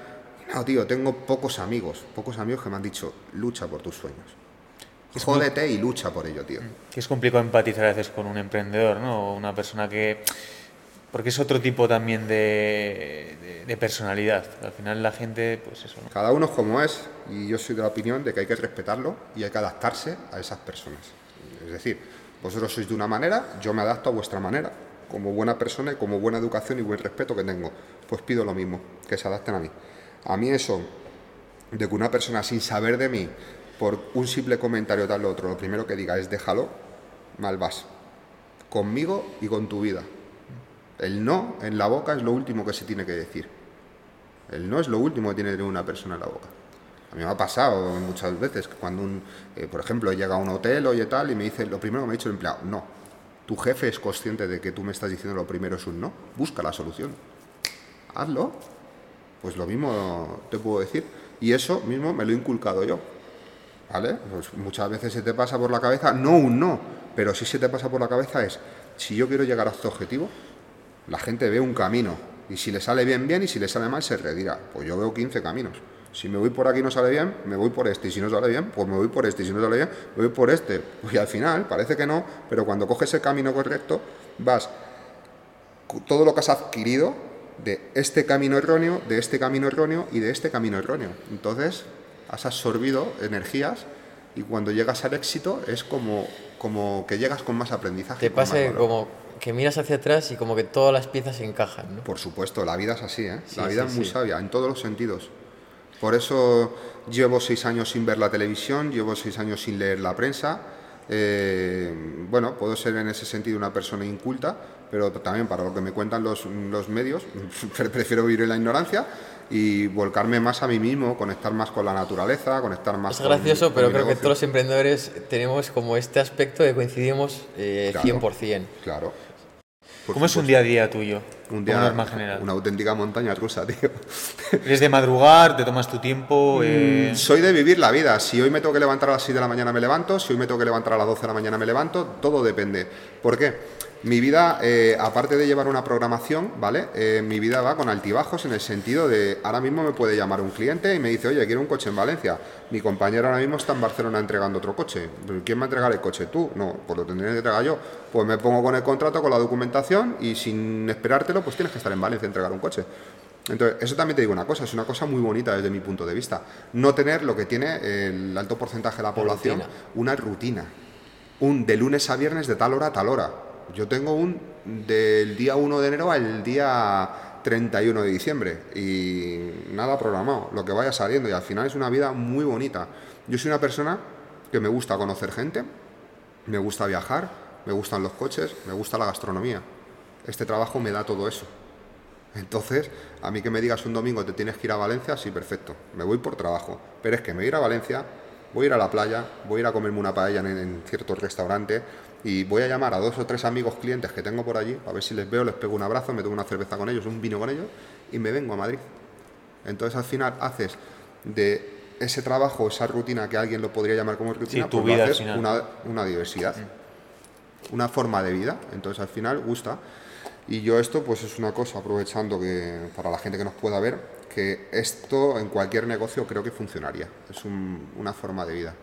No, tío, tengo pocos amigos, pocos amigos que me han dicho, lucha por tus sueños. Jódete y lucha por ello, tío. Que es complicado empatizar a veces con un emprendedor, ¿no? O una persona que... Porque es otro tipo también de, de, personalidad. Al final la gente, pues eso, ¿no? Cada uno es como es y yo soy de la opinión de que hay que respetarlo y hay que adaptarse a esas personas. Es decir, vosotros sois de una manera, yo me adapto a vuestra manera. Como buena persona y como buena educación y buen respeto que tengo, pues pido lo mismo, que se adapten a mí. A mí eso, de que una persona sin saber de mí, por un simple comentario tal o otro, lo primero que diga es déjalo, mal vas. Conmigo y con tu vida. El no en la boca es lo último que se tiene que decir. El no es lo último que tiene que tener una persona en la boca. A mí me ha pasado muchas veces que cuando, un, eh, por ejemplo, llega a un hotel o tal y me dice, lo primero que me ha dicho el empleado, no. Tu jefe es consciente de que tú me estás diciendo lo primero es un no. Busca la solución. Hazlo. Pues lo mismo te puedo decir. Y eso mismo me lo he inculcado yo. ¿Vale? Pues muchas veces se te pasa por la cabeza, no un no, pero si se te pasa por la cabeza es, si yo quiero llegar a este objetivo, la gente ve un camino. Y si le sale bien, bien, y si le sale mal, se retira. Pues yo veo 15 caminos. Si me voy por aquí y no sale bien, me voy por este. Y si no sale bien, pues me voy por este. Y si no sale bien, me voy por este. Y al final, parece que no, pero cuando coges el camino correcto, vas todo lo que has adquirido de este camino erróneo, de este camino erróneo y de este camino erróneo. Entonces, has absorbido energías y cuando llegas al éxito es como, como que llegas con más aprendizaje. Te pasa como que miras hacia atrás y como que todas las piezas se encajan, ¿no? Por supuesto, la vida es así, ¿eh? la vida es muy sabia, en todos los sentidos. Por eso llevo seis años sin ver la televisión, llevo seis años sin leer la prensa. Eh, bueno, puedo ser en ese sentido una persona inculta, pero también para lo que me cuentan los, los medios, prefiero vivir en la ignorancia y volcarme más a mí mismo, conectar más con la naturaleza, conectar más es gracioso, pero creo que todos los emprendedores tenemos como este aspecto de coincidimos eh, 100%. Claro. ¿Cómo es un día a día tuyo? Un día, general. una auténtica montaña rusa, tío. ¿Eres de madrugar? ¿Te tomas tu tiempo? Mm, eh? Soy de vivir la vida. Si hoy me tengo que levantar a las 6 de la mañana me levanto, si hoy me tengo que levantar a las 12 de la mañana me levanto, todo depende. ¿Por qué? Mi vida, eh, aparte de llevar una programación, ¿vale? Eh, mi vida va con altibajos en el sentido de, ahora mismo me puede llamar un cliente y me dice, oye, quiero un coche en Valencia. Mi compañero ahora mismo está en Barcelona entregando otro coche. ¿Quién me va a entregar el coche? ¿Tú? No, pues lo tendré que entregar yo. Pues me pongo con el contrato, con la documentación y sin esperártelo, pues tienes que estar en Valencia a entregar un coche. Entonces, eso también te digo una cosa, es una cosa muy bonita desde mi punto de vista. No tener lo que tiene el alto porcentaje de la población, una rutina. Un de lunes a viernes de tal hora a tal hora yo tengo un del día 1 de enero al día 31 de diciembre y nada programado, lo que vaya saliendo y al final es una vida muy bonita. Yo soy una persona que me gusta conocer gente, me gusta viajar, me gustan los coches, me gusta la gastronomía. Este trabajo me da todo eso. Entonces, a mí que me digas un domingo te tienes que ir a Valencia, sí, perfecto, me voy por trabajo. Pero es que me voy a ir a Valencia, voy a ir a la playa, voy a ir a comerme una paella en, en cierto restaurante, y voy a llamar a dos o tres amigos clientes que tengo por allí, a ver si les veo, les pego un abrazo, me tomo una cerveza con ellos, un vino con ellos y me vengo a Madrid. Entonces al final haces de ese trabajo, esa rutina que alguien lo podría llamar como rutina, tu pues haces una, una, diversidad, una forma de vida. Entonces al final gusta. Y yo esto pues es una cosa, aprovechando que para la gente que nos pueda ver, que esto en cualquier negocio creo que funcionaría. Es una forma de vida.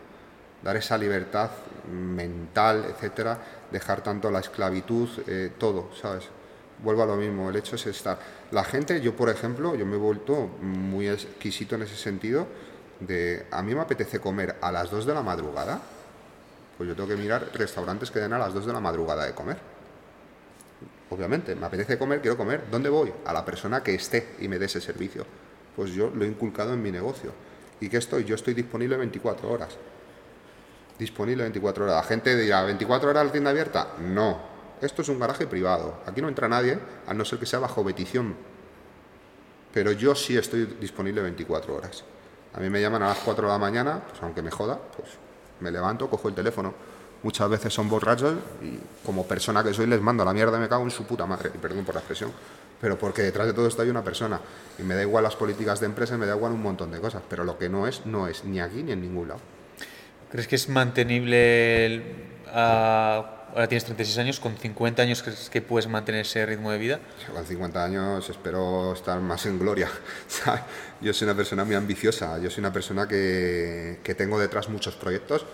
Dar esa libertad mental, etcétera, dejar tanto la esclavitud, eh, todo, ¿sabes? Vuelvo a lo mismo, el hecho es estar. La gente, yo por ejemplo, yo me he vuelto muy exquisito en ese sentido de, a mí me apetece comer a las 2 de la madrugada, pues yo tengo que mirar restaurantes que den a las 2 de la madrugada de comer. Obviamente, me apetece comer, quiero comer. ¿Dónde voy? A la persona que esté y me dé ese servicio. Pues yo lo he inculcado en mi negocio. ¿Y qué estoy? Yo estoy disponible 24 horas. Disponible 24 horas. La gente dirá, ¿24 horas la tienda abierta? No. Esto es un garaje privado. Aquí no entra nadie, a no ser que sea bajo petición. Pero yo sí estoy disponible 24 horas. A mí me llaman a las 4 de la mañana, pues aunque me joda, pues me levanto, cojo el teléfono. Muchas veces son borrachos y como persona que soy les mando la mierda, me cago en su puta madre, y perdón por la expresión. Pero porque detrás de todo esto hay una persona. Y me da igual las políticas de empresa, me da igual un montón de cosas. Pero lo que no es, no es ni aquí ni en ningún lado. ¿Crees que es mantenible el, a- ahora tienes 36 años, con 50 años crees que puedes mantener ese ritmo de vida? Con 50 años espero estar más en gloria. Yo soy una persona muy ambiciosa, yo soy una persona que, que tengo detrás muchos proyectos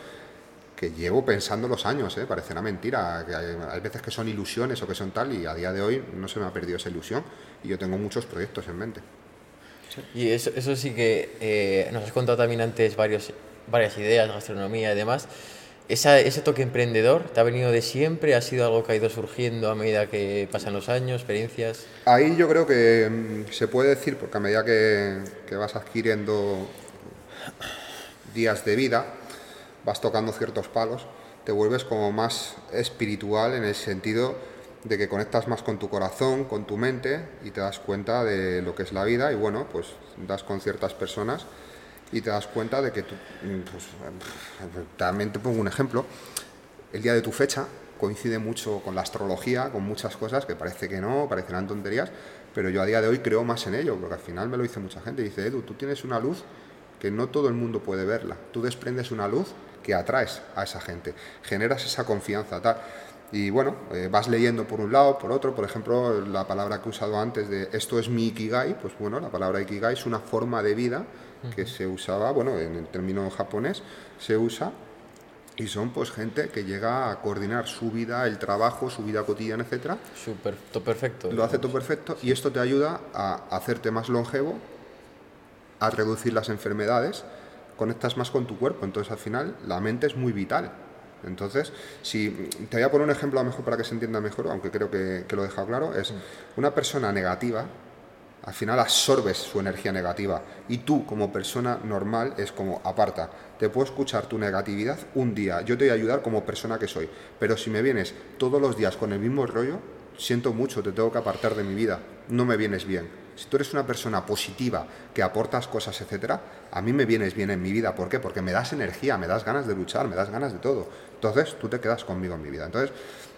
que llevo pensando los años, ¿eh? parecerá mentira, que hay, hay veces que son ilusiones o que son tal y a día de hoy no se me ha perdido esa ilusión y yo tengo muchos proyectos en mente. Y eso, eso sí que eh, nos has contado también antes varios, varias ideas, gastronomía y demás. Esa, ese toque emprendedor te ha venido de siempre, ha sido algo que ha ido surgiendo a medida que pasan los años, experiencias. Ahí yo creo que mm, se puede decir, porque a medida que, que vas adquiriendo días de vida, vas tocando ciertos palos, te vuelves como más espiritual en el sentido de que conectas más con tu corazón, con tu mente y te das cuenta de lo que es la vida y bueno, pues das con ciertas personas y te das cuenta de que tú, mm, pues, también te pongo un ejemplo, el día de tu fecha coincide mucho con la astrología, con muchas cosas que parece que no, parecerán tonterías, pero yo a día de hoy creo más en ello, porque al final me lo dice mucha gente, dice, Edu, tú tienes una luz que no todo el mundo puede verla, tú desprendes una luz que atraes a esa gente, generas esa confianza, tal. Y bueno, eh, vas leyendo por un lado, por otro, por ejemplo, la palabra que he usado antes de esto es mi ikigai, pues bueno, la palabra ikigai es una forma de vida que se usaba, bueno, en el término japonés se usa y son pues gente que llega a coordinar su vida, el trabajo, su vida cotidiana, etcétera. Súper, todo perfecto. Lo hace todo perfecto y esto te ayuda a hacerte más longevo, a reducir las enfermedades, conectas más con tu cuerpo, entonces al final la mente es muy vital. Entonces, si te voy a poner un ejemplo a lo mejor para que se entienda mejor, aunque creo que, que lo he dejado claro, es una persona negativa, al final absorbes su energía negativa y tú como persona normal es como aparta. Te puedo escuchar tu negatividad un día, yo te voy a ayudar como persona que soy, pero si me vienes todos los días con el mismo rollo, siento mucho, te tengo que apartar de mi vida, no me vienes bien. Si tú eres una persona positiva, que aportas cosas, etcétera, a mí me vienes bien en mi vida. ¿Por qué? Porque me das energía, me das ganas de luchar, me das ganas de todo. Entonces, tú te quedas conmigo en mi vida. Entonces,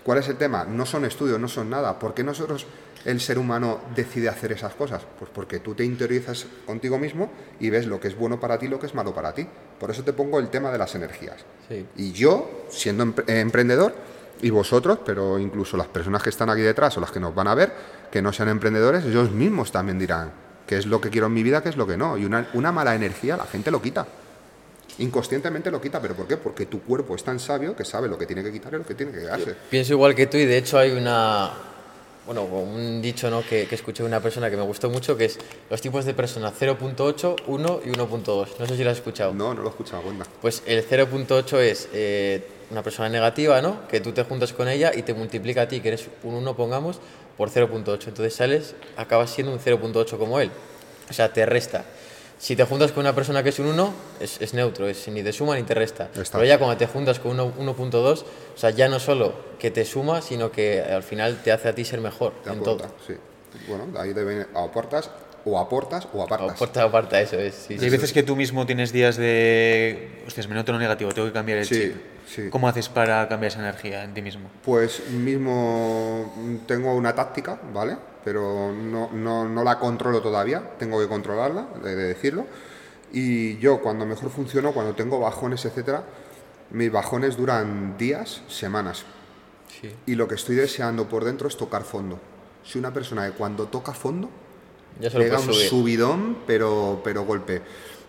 ¿cuál es el tema? No son estudios, no son nada. ¿Por qué nosotros, el ser humano, decide hacer esas cosas? Pues porque tú te interiorizas contigo mismo y ves lo que es bueno para ti y lo que es malo para ti. Por eso te pongo el tema de las energías. Sí. Y yo, siendo eh, emprendedor, y vosotros, pero incluso las personas que están aquí detrás o las que nos van a ver, que no sean emprendedores, ellos mismos también dirán qué es lo que quiero en mi vida, qué es lo que no. Y una, una mala energía la gente lo quita. Inconscientemente lo quita, pero ¿por qué? Porque tu cuerpo es tan sabio que sabe lo que tiene que quitar y lo que tiene que quedarse. Pienso igual que tú y de hecho hay una, bueno, un dicho ¿no? que, que escuché de una persona que me gustó mucho que es los tipos de personas 0.8, 1 y 1.2. No sé si lo has escuchado. No, no lo he escuchado, cuenta. Pues el 0.8 es eh, una persona negativa, ¿no? Que tú te juntas con ella y te multiplica a ti, que eres un 1, pongamos, por 0.8. Entonces sales, acabas siendo un 0.8 como él. O sea, te resta. Si te juntas con una persona que es un 1, es, es neutro, es ni te suma ni te resta. Está. Pero ya cuando te juntas con uno- 1.2, o sea, ya no solo que te suma, sino que al final te hace a ti ser mejor Te en aporta, todo. sí. Bueno, ahí deben aportas, o aportas o apartas. Aporta, aparta, eso es. Sí, hay sí. veces que tú mismo tienes días de. Hostias, me noto lo negativo, tengo que cambiar el Sí, chip. sí. ¿Cómo haces para cambiar esa energía en ti mismo? Pues mismo tengo una táctica, ¿vale? Pero no, no, no la controlo todavía, tengo que controlarla, de, de decirlo. Y yo cuando mejor funciono, cuando tengo bajones, etcétera, mis bajones duran días, semanas. Sí. Y lo que estoy deseando por dentro es tocar fondo. Soy una persona que cuando toca fondo Ya se pega un subir. subidón, pero, pero golpe.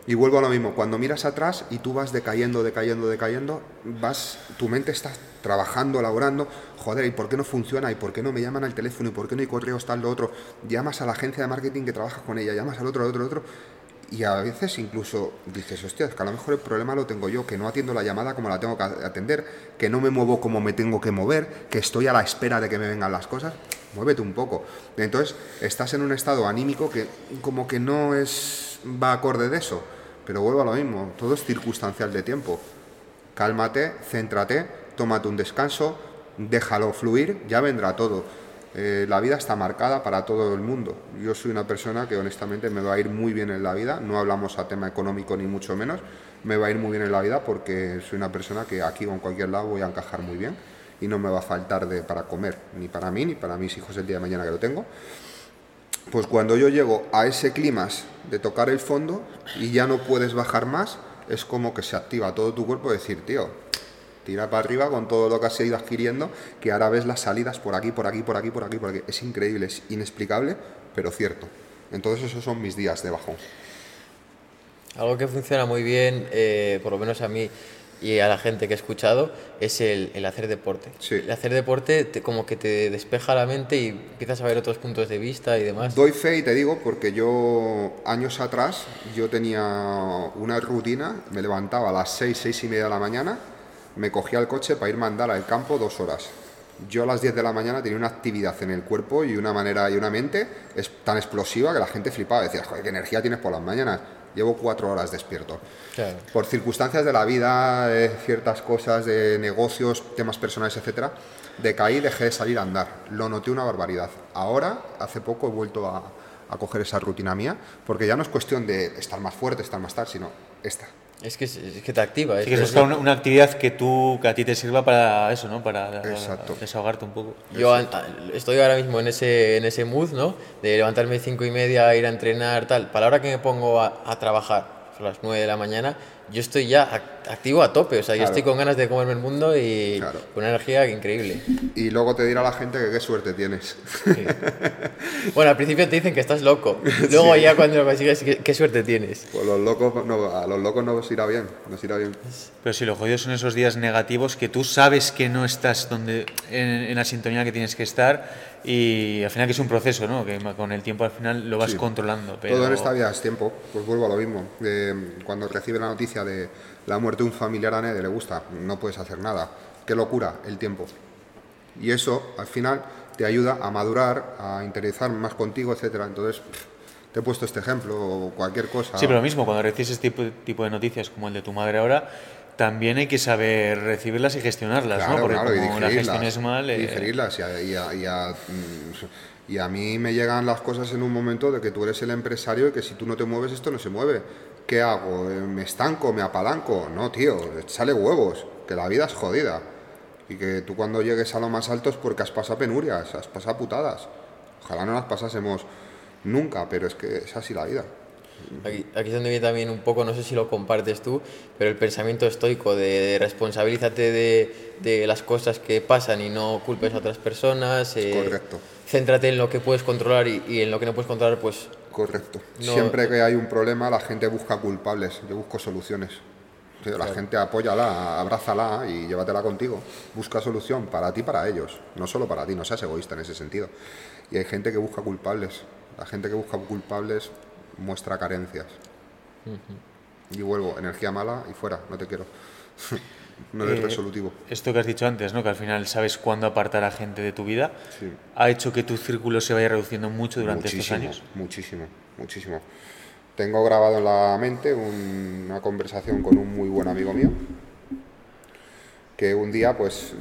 Y vuelvo a lo mismo, cuando miras atrás y tú vas decayendo, decayendo, decayendo, vas, tu mente está trabajando, laborando, joder, ¿y por qué no funciona? ¿Y por qué no me llaman al teléfono? ¿Y por qué no hay correos tal, lo otro? Llamas a la agencia de marketing que trabajas con ella, llamas al otro, al otro, al otro, y a veces incluso dices, hostia, es que a lo mejor el problema lo tengo yo, que no atiendo la llamada como la tengo que atender, que no me muevo como me tengo que mover, que estoy a la espera de que me vengan las cosas, muévete un poco. Entonces, estás en un estado anímico que como que no es va acorde de eso, pero vuelvo a lo mismo, todo es circunstancial de tiempo. Cálmate, céntrate, tómate un descanso, déjalo fluir, ya vendrá todo. Eh, la vida está marcada para todo el mundo. Yo soy una persona que honestamente me va a ir muy bien en la vida, no hablamos a tema económico ni mucho menos, me va a ir muy bien en la vida porque soy una persona que aquí o en cualquier lado voy a encajar muy bien y no me va a faltar de, para comer, ni para mí, ni para mis hijos el día de mañana que lo tengo. Pues cuando yo llego a ese clima de tocar el fondo y ya no puedes bajar más, es como que se activa todo tu cuerpo y decir, tío, tira para arriba con todo lo que has ido adquiriendo, que ahora ves las salidas por aquí, por aquí, por aquí, por aquí, por aquí. Es increíble, es inexplicable, pero cierto. Entonces esos son mis días de bajón. Algo que funciona muy bien, eh, por lo menos a mí y a la gente que he escuchado, es el, hacer deporte. El hacer deporte como que te despeja la mente y empiezas a ver otros puntos de vista y demás. Doy fe y te digo, porque yo años atrás, yo tenía una rutina, me levantaba a las seis, seis y media de la mañana, me cogía el coche para ir a andar al campo dos horas. Yo a las 10 de la mañana tenía una actividad en el cuerpo y una manera y una mente es tan explosiva que la gente flipaba. Decía, joder, qué energía tienes por las mañanas. Llevo cuatro horas despierto. Por circunstancias de la vida, ciertas cosas, de negocios, temas personales, etcétera, decaí y dejé de salir a andar. Lo noté una barbaridad. Ahora, hace poco, he vuelto a, a coger esa rutina mía, porque ya no es cuestión de estar más fuerte, estar más tal, sino esta. Es que, es que te activa. Sí, que es una, actividad que, tú, que a ti te sirva para eso, ¿no? Para desahogarte un poco. Yo estoy ahora mismo en ese, en ese mood, ¿no? De levantarme cinco y media, ir a entrenar, tal. Para la hora que me pongo a, a trabajar, a las nueve de la mañana, yo estoy ya activo a tope, o sea, yo estoy con ganas de comerme el mundo y con una energía increíble. Y luego te dirá la gente que qué suerte tienes. Bueno, al principio te dicen que estás loco, luego ya cuando lo consigues, ¿qué, suerte tienes. Pues los locos, no, a los locos nos irá bien, nos irá bien. Pero si lo jodido son esos días negativos que tú sabes que no estás donde en, la sintonía que tienes que estar y al final que es un proceso, ¿no? Que con el tiempo al final lo vas controlando. Pero... Todo en esta vida es tiempo, pues vuelvo a lo mismo. cuando recibe la noticia de la muerte de un familiar a nadie le gusta, no puedes hacer nada. Qué locura, el tiempo. Y eso al final te ayuda a madurar, a interiorizar más contigo, etcétera. Entonces, te he puesto este ejemplo o cualquier cosa. Sí, pero lo mismo, cuando recibes este tipo, tipo de noticias como el de tu madre ahora, también hay que saber recibirlas y gestionarlas, ¿no? Porque claro, como las gestiones mal... Y digerirlas mm, y a mí me llegan las cosas en un momento de que tú eres el empresario y que si tú no te mueves esto no se mueve. ¿qué hago? Eh, ¿Me estanco? ¿Me apalanco? No, tío, sale huevos, que la vida es jodida. Y que tú cuando llegues a lo más alto es porque has pasado penurias, has pasado putadas. Ojalá no las pasásemos nunca, pero es que es así la vida. Aquí, aquí es donde viene también un poco, no sé si lo compartes tú, pero el pensamiento estoico de, responsabilízate de, de, las cosas que pasan y no culpes a otras personas. Eh, Correcto. Céntrate en lo que puedes controlar y, y, en lo que no puedes controlar, pues Correcto. Siempre que hay un problema, la gente busca culpables, yo busco soluciones. La gente apóyala, abrázala y llévatela contigo. Busca solución para ti y para ellos, no solo para ti, no seas egoísta en ese sentido. Y hay gente que busca culpables. La gente que busca culpables muestra carencias. Y vuelvo, energía mala y fuera, no te quiero. no es eh, resolutivo. Esto que has dicho antes, ¿no? que al final sabes cuándo apartar a gente de tu vida, ha hecho que tu círculo se vaya reduciendo mucho durante estos años. Muchísimo, muchísimo. Tengo grabado en la mente una conversación con un muy buen amigo mío, que un día, pues,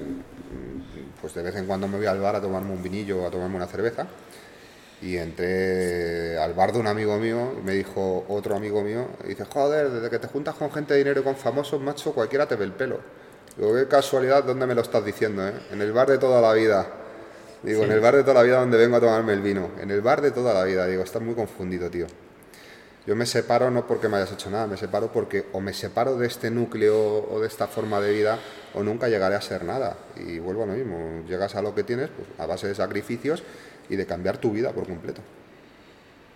pues de vez en cuando me voy al bar a tomarme un vinillo o a tomarme una cerveza, y entré al bar de un amigo mío y me dijo otro amigo mío, y dice, joder, desde que te juntas con gente de dinero y con famosos, macho, cualquiera te ve el pelo. Digo, qué casualidad, ¿dónde me lo estás diciendo? Eh? En el bar de toda la vida. Digo, en el bar de toda la vida donde vengo a tomarme el vino. En el bar de toda la vida. Digo, estás muy confundido, tío. Yo me separo no porque me hayas hecho nada, me separo porque o me separo de este núcleo o de esta forma de vida o nunca llegaré a ser nada. Y vuelvo a lo mismo, llegas a lo que tienes pues, a base de sacrificios y de cambiar tu vida por completo.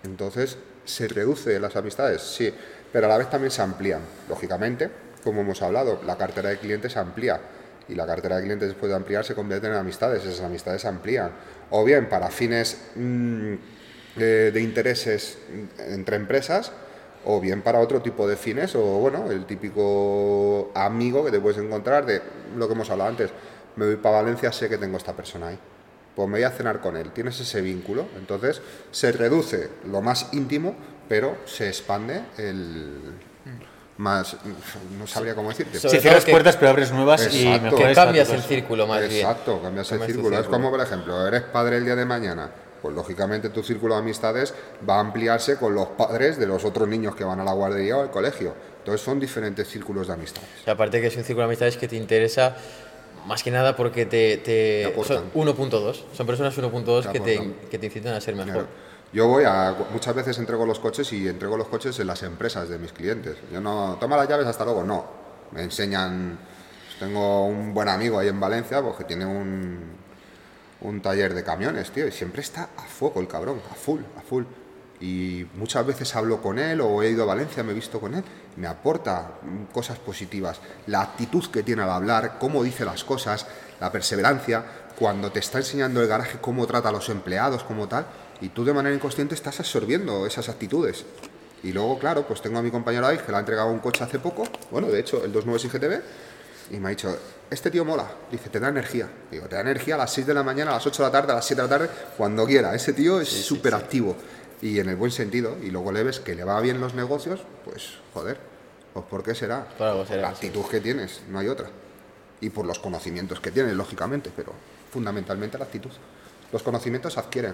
Entonces, ¿se reduce las amistades? Sí, pero a la vez también se amplían. Lógicamente, como hemos hablado, la cartera de clientes se amplía y la cartera de clientes después de ampliar se convierte en amistades, esas amistades se amplían. O bien para fines mm, de, de intereses entre empresas, o bien para otro tipo de fines, o bueno, el típico amigo que te puedes encontrar de lo que hemos hablado antes. Me voy para Valencia, sé que tengo esta persona ahí. Pues me voy a cenar con él. Tienes ese vínculo. Entonces se reduce lo más íntimo, pero se expande el más. No sabría cómo decirte. Todo cierras que- puertas pero abres nuevas y Exacto. Que cambias el círculo más bien. Exacto, cambias el Cambias el círculo. Es como, por ejemplo, eres padre el día de mañana. Pues lógicamente tu círculo de amistades va a ampliarse con los padres de los otros niños que van a la guardería o al colegio. Entonces son diferentes círculos de amistades. Y aparte que es un círculo de amistades que te interesa más que nada porque te, te- Te son 1.2, son personas 1.2 Te que te, que te incitan a ser mejor. Claro. Yo voy a. Muchas veces entrego los coches y entrego los coches en las empresas de mis clientes. Yo no. Toma las llaves, hasta luego. No. Me enseñan. Tengo un buen amigo ahí en Valencia pues, que tiene un, un taller de camiones, tío, y siempre está a fuego el cabrón, a full, a full. Y muchas veces hablo con él o he ido a Valencia, me he visto con él, me aporta cosas positivas. La actitud que tiene al hablar, cómo dice las cosas, la perseverancia, cuando te está enseñando el garaje cómo trata a los empleados, como tal, y tú de manera inconsciente estás absorbiendo esas actitudes. Y luego, claro, pues tengo a mi compañero ahí que le ha entregado un coche hace poco, bueno, de hecho, el 29 GTB, y me ha dicho, este tío mola, dice, te da energía. Digo, te da energía a las 6 de la mañana, a las 8 de la tarde, a las 7 de la tarde, cuando quiera. Ese tío es súper activo y en el buen sentido. Y luego le ves que le va bien los negocios, pues joder, pues ¿por qué será? Por algo será, la sí. actitud que tienes, no hay otra. Y por los conocimientos que tienes, lógicamente, pero fundamentalmente la actitud. Los conocimientos se adquieren.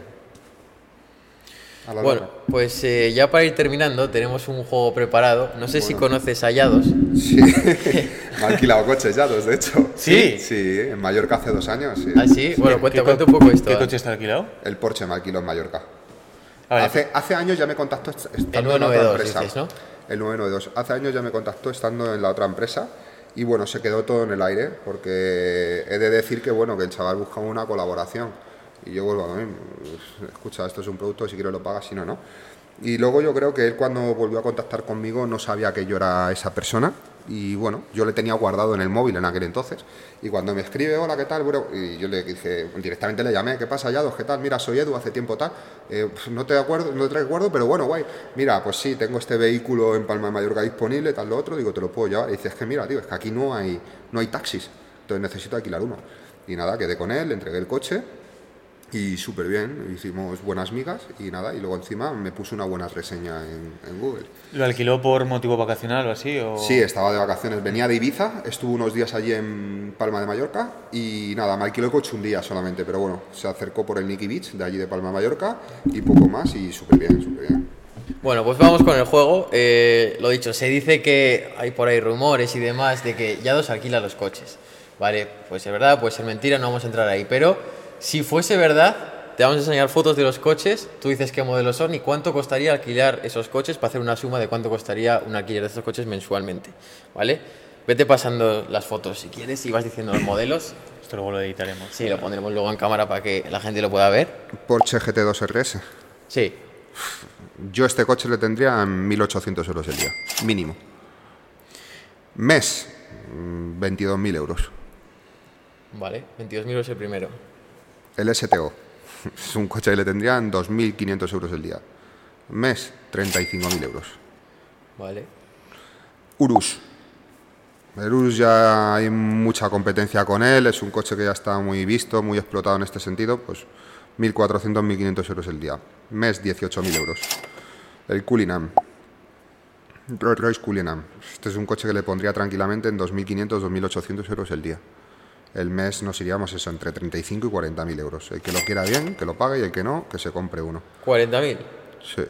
A la Bueno, larga. pues eh, ya para ir terminando tenemos un juego preparado. No sé si conoces a Yados. Sí, me ha alquilado coches ya, dos, de hecho. ¿Sí? Sí, en Mallorca hace dos años. sí. ¿Ah, sí? Bueno, ¿Qué cuenta, co- cuenta un poco esto. ¿Qué coche está alquilado? El Porsche me alquiló en Mallorca. Hace, hace años ya me contactó est- estando en la otra 992 empresa. dices, ¿no? El 992. Hace años ya me contactó estando en la otra empresa y bueno, se quedó todo en el aire porque he de decir que bueno, que el chaval buscaba una colaboración y yo vuelvo a lo mismo. Escucha, esto es un producto, si quieres lo pagas, si no, no. Y luego yo creo que él cuando volvió a contactar conmigo no sabía que yo era esa persona y bueno, yo le tenía guardado en el móvil en aquel entonces y cuando me escribe, hola, ¿qué tal? Bueno, y yo le dije, directamente le llamé, ¿qué pasa, Yados? ¿Qué tal? Mira, soy Edu, hace tiempo tal, Eh, pues, no te acuerdo, no te recuerdo, pero bueno, guay, mira, pues sí, tengo este vehículo en Palma de Mallorca disponible, tal, lo otro, digo, te lo puedo llevar. Y dice, es que mira, tío, es que aquí no hay, no hay taxis, entonces necesito alquilar uno. Y nada, quedé con él, le entregué el coche y súper bien, hicimos buenas migas y nada, y luego encima me puso una buena reseña en, en Google. ¿Lo alquiló por motivo vacacional o así? O... Sí, estaba de vacaciones, venía de Ibiza, estuvo unos días allí en Palma de Mallorca y nada, me alquiló el coche un día solamente, pero bueno, se acercó por el Nicky Beach de allí de Palma de Mallorca y poco más y súper bien, súper bien. Bueno, pues vamos con el juego. Eh, lo dicho, se dice que hay por ahí rumores y demás de que Yados alquila los coches. Vale, puede ser verdad, puede ser mentira, no vamos a entrar ahí. Pero si fuese verdad, te vamos a enseñar fotos de los coches. Tú dices qué modelos son y cuánto costaría alquilar esos coches para hacer una suma de cuánto costaría un alquiler de estos coches mensualmente. ¿Vale? Vete pasando las fotos si quieres y vas diciendo los modelos. Esto luego lo editaremos. Sí, lo pondremos luego en cámara para que la gente lo pueda ver. Porsche GT2 RS. Sí, Yo este coche le tendría en 1.800 euros el día, mínimo. Mes, mm, 22.000 euros. vale. 22.000 euros el primero. El STO, es un coche que le tendría en 2.500 euros el día. Mes, 35.000 euros. Vale. Urus. El Urus ya hay mucha competencia con él, es un coche que ya está muy visto, muy explotado en este sentido, pues 1.400, 1.500 euros el día. Mes, 18.000 euros. El Cullinan. Rolls Royce Cullinan. Este es un coche que le pondría tranquilamente en 2.500, 2.800 euros el día. El mes nos iríamos eso, entre 35 y 40.000 euros. El que lo quiera bien, que lo pague, y el que no, que se compre uno. 40.000. Sí.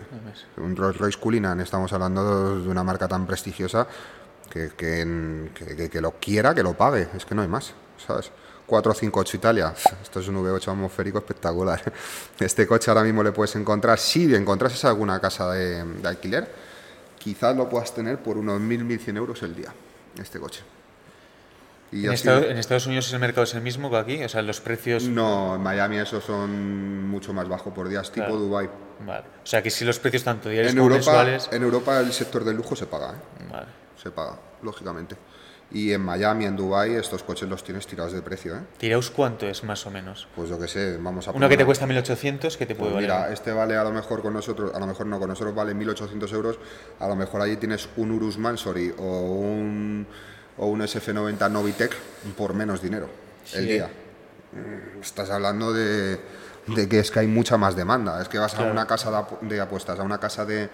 Un Rolls Royce Cullinan, estamos hablando de una marca tan prestigiosa que, que, que- que- que lo quiera, que lo pague. Es que no hay más, ¿sabes? 458 Italia, esto es un V8 atmosférico espectacular. Este coche ahora mismo le puedes encontrar, si encontrases alguna casa de, de alquiler, quizás lo puedas tener por unos 1.000, 1.100 euros el día, este coche. Y ¿En, Estados, sido- en Estados Unidos el mercado es el mismo que aquí? O sea, los precios... No, en Miami esos son mucho más bajos por días, tipo Claro. Dubai. Vale. O sea, que si los precios tanto diarios En como Europa, mensuales... en Europa el sector del lujo se paga, ¿eh? Vale. se paga, lógicamente. Y en Miami, en Dubai, estos coches los tienes tirados de precio, ¿eh? ¿Tiraos cuánto es más o menos? Pues yo que sé, vamos a Uno que te poner- cuesta 1800, que te Pues puede mira, valer? este vale a lo mejor con nosotros, a lo mejor no, con nosotros vale 1.800 euros, a lo mejor allí tienes un Urus Mansory o un, o un SF90 Novitec por menos dinero el día. Mm, Estás hablando de, de que es que hay mucha más demanda, es que vas a una casa de, apu- de apuestas, a una casa de,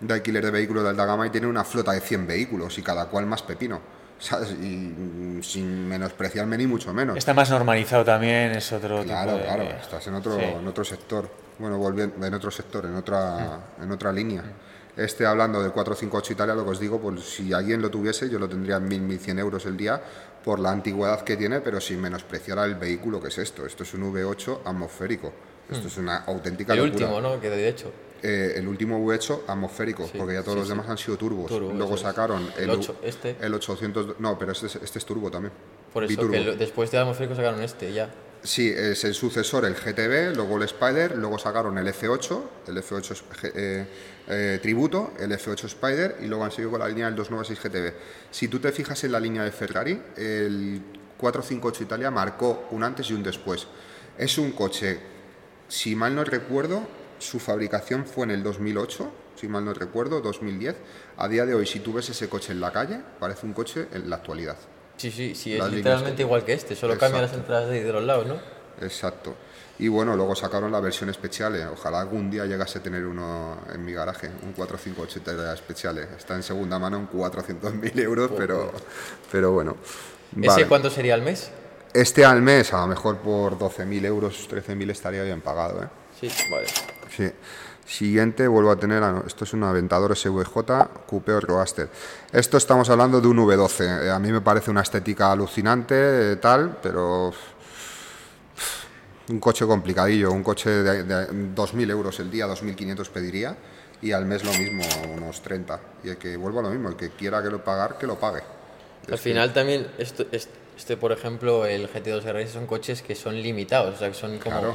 de alquiler de vehículos de alta gama y tiene una flota de 100 vehículos y cada cual más pepino, ¿sabes? Y mm, sin menospreciarme ni mucho menos. Está más normalizado también, es otro Claro, tipo de... claro, estás en otro, Sí. en otro sector. Bueno, volviendo, en otro sector, en otra, en otra línea. Este hablando del 458 Italia, lo que os digo, pues si alguien lo tuviese, yo lo tendría en 1.000, 1.100 euros el día por la antigüedad que tiene, pero sin menospreciar al vehículo que es esto. Esto es un V8 atmosférico. Esto es una auténtica El locura. último, ¿no? Que de hecho. Eh, el último V8 atmosférico, Sí, porque ya todos sí, los sí. demás han sido turbos. Turbo, Luego sacaron El 8, este. el 800, no, pero este, es- este es turbo también. Por eso Biturbo. que lo- después de atmosférico sacaron este ya. Sí, es el sucesor, el GTB, luego el Spider, luego sacaron el F8, el F8 es- eh, eh, Tributo, el F8 Spider y luego han seguido con la línea del 296 GTB. Si tú te fijas en la línea de Ferrari, el 458 Italia marcó un antes y un después. Es un coche, si mal no recuerdo, su fabricación fue en el 2008, si mal no recuerdo, 2010. A día de hoy, si tú ves ese coche en la calle, parece un coche en la actualidad. Sí, sí, sí, es literalmente que- igual que este, solo cambian las entradas de los lados, ¿no? Exacto. Y bueno, luego sacaron la versión especial. eh. Ojalá algún día llegase a tener uno en mi garaje, un 458 especial. Está en segunda mano en 400.000 euros, pero, pero bueno. ¿Ese Vale. cuánto sería al mes? Este al mes, a lo mejor por 12.000 euros, 13.000 estaría bien pagado. ¿eh? Sí, vale. Sí. Siguiente, vuelvo a tener, ah, esto es un Aventador SVJ Coupé Roadster. Esto estamos hablando de un V12. eh, A mí me parece una estética alucinante, eh, tal, pero un coche complicadillo, un coche de, de 2.000 euros el día, 2.500 pediría, y al mes lo mismo, unos 30. Y el que vuelva a lo mismo, el que quiera que lo pagar, que lo pague. Al final también, esto, es- este, por ejemplo, el GT2 RS son coches que son limitados, o sea, que son como... Claro.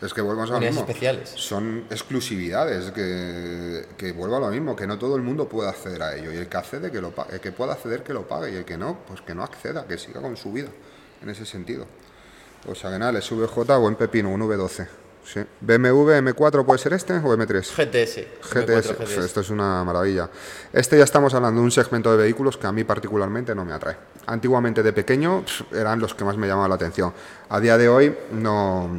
Es que a lo mismo. especiales. Son exclusividades que, que vuelvo a lo mismo, que no todo el mundo puede acceder a ello. Y el que accede, que lo. El que pueda acceder, que lo pague. Y el que no, pues que no acceda, que siga con su vida. En ese sentido. O sea que nada, SVJ buen pepino, un V12. Sí. BMW M4 puede ser este o M3. GTS. GTS, M4 GTS. esto es una maravilla. Este ya estamos hablando de un segmento de vehículos que a mí particularmente no me atrae. Antiguamente de pequeño eran los que más me llamaban la atención. A día de hoy no,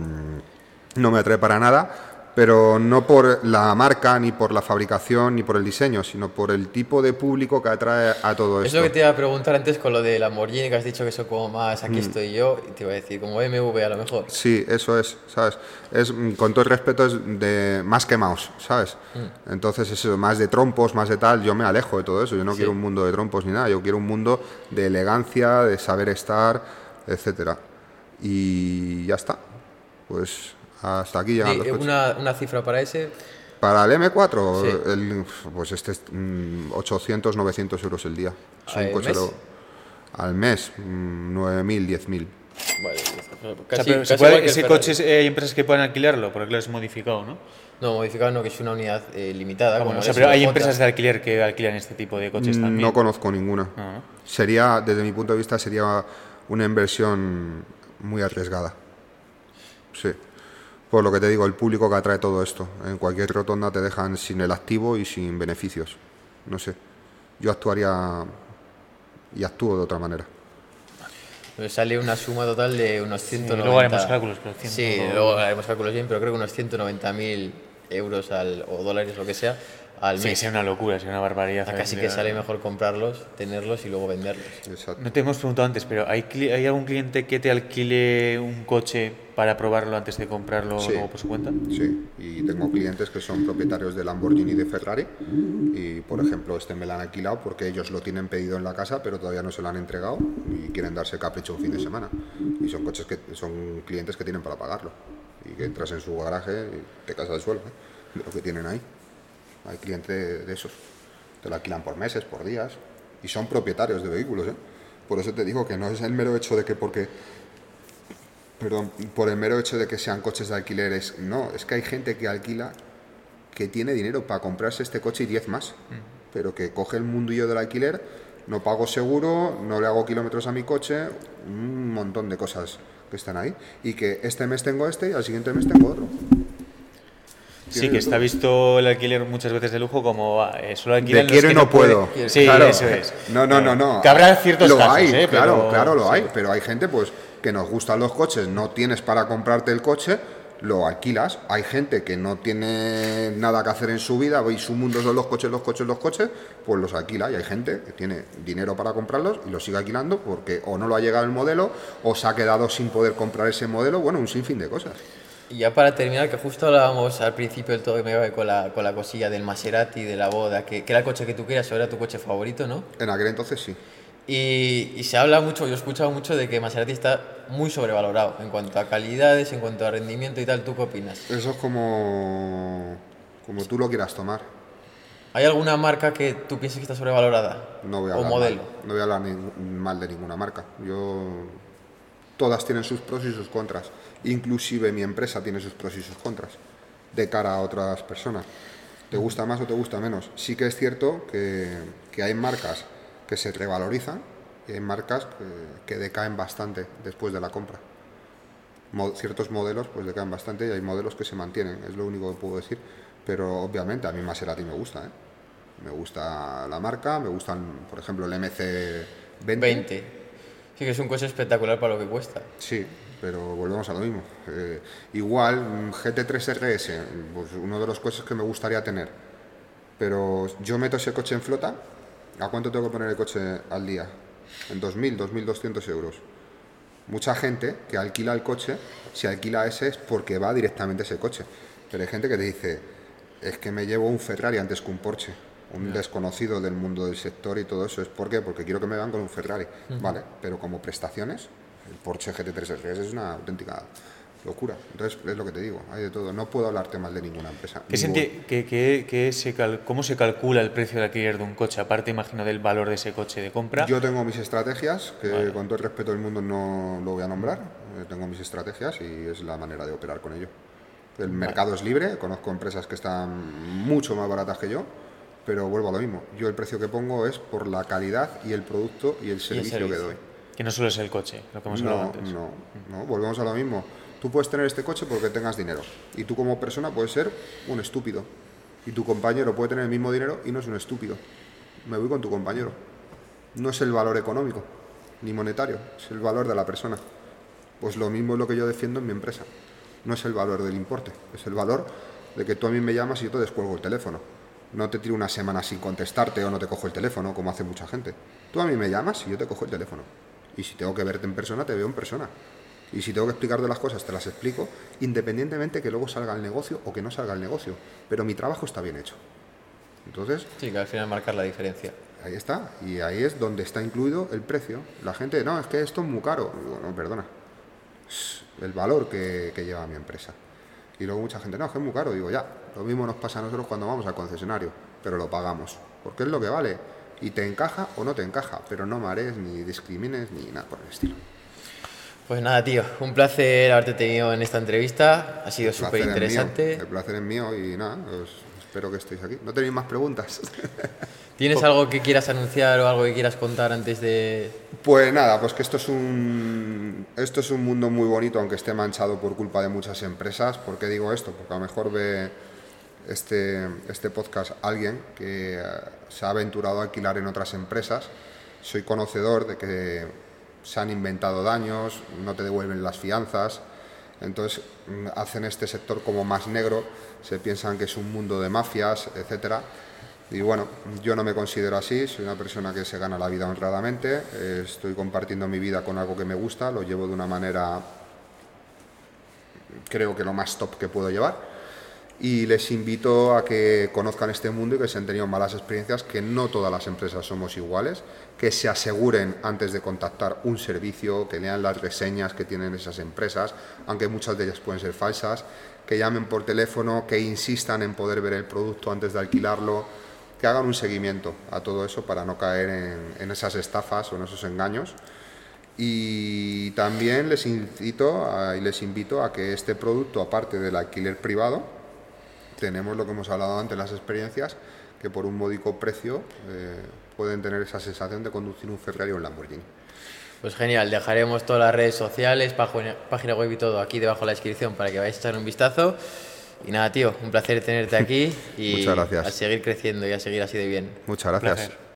no me atrae para nada, pero no por la marca, ni por la fabricación, ni por el diseño, sino por el tipo de público que atrae a todo Es esto. lo que te iba a preguntar antes con lo de Lamborghini, que has dicho que eso como más Mm. aquí estoy yo, y te iba a decir, como BMW a lo mejor. Sí, eso es, ¿sabes? Es, mm, con todo el respeto, es de más que mouse, ¿sabes? Mm. Entonces, eso, más de trompos, más de tal, yo me alejo de todo eso. Yo no quiero un mundo de trompos ni nada, yo quiero un mundo de elegancia, de saber estar, etcétera. Y ya está. Pues hasta aquí llegan los eh, coches. una, una cifra para ese, Para el M4, Sí. el- pues este es mm, 800, 900 euros el día. Es un ¿Al coche mes? lo- al mes, mm, 9.000, 10.000. vale, O sea, casi, pero ¿se casi puede- igual que el ese coche es- eh, hay empresas que pueden alquilarlo, porque lo es modificado, ¿no? No, modificado no, que es una unidad eh, limitada. Ah, como bueno, o sea, pero hay empresas de alquiler que alquilan este tipo de coches también. No conozco ninguna. ¿no? Sería, desde mi punto de vista, sería una inversión muy arriesgada. Sí. Por lo que te digo, el público que atrae todo esto. En cualquier rotonda te dejan sin el activo y sin beneficios. No sé. Yo actuaría y actúo de otra manera. Pues sale una suma total de unos 190... luego haremos cálculos, pero Sí, 100 luego haremos cálculos bien, pero creo que unos 190.000 euros al, o dólares, lo que sea, al Sí, mes. sería una locura, sería una barbaridad. Casi que sale mejor comprarlos, tenerlos y luego venderlos. Exacto. No te hemos preguntado antes, pero ¿hay, cli- ¿hay algún cliente que te alquile un coche para probarlo antes de comprarlo Sí. luego por su cuenta? Sí, y tengo clientes que son propietarios de Lamborghini y de Ferrari y, por ejemplo, este me lo han alquilado porque ellos lo tienen pedido en la casa pero todavía no se lo han entregado y quieren darse capricho un fin de semana. Y son coches que son clientes que tienen para pagarlo y que entras en su garaje y te casas al suelo ¿eh? de lo que tienen ahí. Hay clientes de esos, te lo alquilan por meses, por días. Y son propietarios de vehículos, ¿eh? Por eso te digo que no es el mero hecho de que porque perdón, por el mero hecho de que sean coches de alquileres, no, es que hay gente que alquila que tiene dinero para comprarse este coche y 10 más, pero que coge el mundillo del alquiler, no pago seguro, no le hago kilómetros a mi coche, un montón de cosas que están ahí, y que este mes tengo este y al siguiente mes tengo otro. Sí, que está visto el alquiler muchas veces de lujo como eh, solo alquilan De quiero y no puedo. Sí, Claro. eso es. No, no, no, no. Que habrá ciertos lo casos, hay, ¿eh? claro, Pero- claro, lo sí. hay. Pero hay gente, pues, que nos gustan los coches, no tienes para comprarte el coche, lo alquilas. Hay gente que no tiene nada que hacer en su vida y su mundo son los coches, los coches, los coches, pues los alquila. Y hay gente que tiene dinero para comprarlos y los sigue alquilando porque o no lo ha llegado el modelo o se ha quedado sin poder comprar ese modelo. Bueno, un sinfín de cosas. Y ya para terminar, que justo hablábamos al principio del todo y me iba con la, con la cosilla del Maserati, de la boda, que, que era el coche que tú querías o era tu coche favorito, ¿no? En aquel entonces sí. Y, y se habla mucho, yo he escuchado mucho de que Maserati está muy sobrevalorado en cuanto a calidades, en cuanto a rendimiento y tal. ¿Tú qué opinas? Eso es como, como tú lo quieras tomar. ¿Hay alguna marca que tú pienses que está sobrevalorada? No voy a ¿O hablar modelo? Mal, no voy a hablar ni- mal de ninguna marca. Yo todas tienen sus pros y sus contras. Inclusive mi empresa tiene sus pros y sus contras de cara a otras personas. ¿Te gusta más o te gusta menos? Sí que es cierto que, que hay marcas que se revalorizan y hay marcas que, que decaen bastante después de la compra. Ciertos modelos pues decaen bastante y hay modelos que se mantienen, es lo único que puedo decir. Pero obviamente a mí Maserati me gusta, ¿eh? Me gusta la marca, me gustan, por ejemplo, el MC20. 20. Sí que es un coche espectacular para lo que cuesta. Sí, pero volvemos a lo mismo. Eh, igual, un GT3 RS, pues uno de los coches que me gustaría tener. Pero yo meto ese coche en flota, ¿a cuánto tengo que poner el coche al día? En 2.000, 2.200 euros. Mucha gente que alquila el coche, si alquila ese es porque va directamente ese coche. Pero hay gente que te dice, es que me llevo un Ferrari antes que un Porsche. Un desconocido del mundo del sector y todo eso. ¿Es por qué? Porque quiero que me van con un Ferrari. Vale, pero como prestaciones, el Porsche GT3 RS es una auténtica locura. Entonces, es lo que te digo, hay de todo. No puedo hablarte mal de ninguna empresa. ¿Qué Ningún- qué- qué- qué se cal- ¿Cómo se calcula el precio de alquiler de un coche? Aparte, imagino, del valor de ese coche de compra. Yo tengo mis estrategias, que Vale. con todo el respeto del mundo no lo voy a nombrar. Eh, tengo mis estrategias y es la manera de operar con ello. El mercado es libre, conozco empresas que están mucho más baratas que yo, pero vuelvo a lo mismo. Yo el precio que pongo es por la calidad y el producto y el servicio, que servicio. doy. Que no solo es el coche, lo que hemos hablado No, antes. no, no, volvemos a lo mismo. Tú puedes tener este coche porque tengas dinero. Y tú como persona puedes ser un estúpido. Y tu compañero puede tener el mismo dinero y no es un estúpido. Me voy con tu compañero. No es el valor económico, ni monetario, es el valor de la persona. Pues lo mismo es lo que yo defiendo en mi empresa. No es el valor del importe, es el valor de que tú a mí me llamas y yo te descuelgo el teléfono. No te tiro una semana sin contestarte o no te cojo el teléfono, como hace mucha gente. Tú a mí me llamas y yo te cojo el teléfono. Y si tengo que verte en persona, te veo en persona. Y si tengo que explicarte las cosas, te las explico, independientemente que luego salga el negocio o que no salga el negocio. Pero mi trabajo está bien hecho. Entonces, Sí, que al final marcar la diferencia. ahí está. Y ahí es donde está incluido el precio. La gente, no, es que esto es muy caro. Digo, no, perdona. El valor que, que lleva mi empresa. Y luego mucha gente, no, es que es muy caro. Digo, ya, lo mismo nos pasa a nosotros cuando vamos al concesionario, pero lo pagamos. Porque es lo que vale. Y te encaja o no te encaja, pero no marees, ni discrimines, ni nada por el estilo. Pues nada, tío, un placer haberte tenido en esta entrevista. Ha sido súper interesante. El placer es mío y nada, os espero que estéis aquí. ¿No tenéis más preguntas? ¿Tienes algo que quieras anunciar o algo que quieras contar antes de...? Pues nada, pues que esto es un esto es un mundo muy bonito, aunque esté manchado por culpa de muchas empresas. ¿Por qué digo esto? Porque a lo mejor ve este, este podcast alguien que eh, se ha aventurado a alquilar en otras empresas. Soy conocedor de que se han inventado daños, no te devuelven las fianzas. Entonces mm, hacen este sector como más negro, se piensan que es un mundo de mafias, etcétera. Y bueno, yo no me considero así, soy una persona que se gana la vida honradamente, eh, estoy compartiendo mi vida con algo que me gusta, lo llevo de una manera, creo que lo más top que puedo llevar. Y les invito a que conozcan este mundo y que si han tenido malas experiencias, que no todas las empresas somos iguales, que se aseguren antes de contactar un servicio, que lean las reseñas que tienen esas empresas, aunque muchas de ellas pueden ser falsas, que llamen por teléfono, que insistan en poder ver el producto antes de alquilarlo que hagan un seguimiento a todo eso para no caer en, en esas estafas o en esos engaños. Y también les incito a- y les invito a que este producto, aparte del alquiler privado, tenemos lo que hemos hablado antes, las experiencias, que por un módico precio eh, pueden tener esa sensación de conducir un Ferrari o un Lamborghini. Pues genial, dejaremos todas las redes sociales, página, web y todo aquí debajo de la descripción para que vayáis a echar un vistazo. Y nada, tío, un placer tenerte aquí y Muchas gracias. a seguir creciendo y a seguir así de bien. Muchas gracias.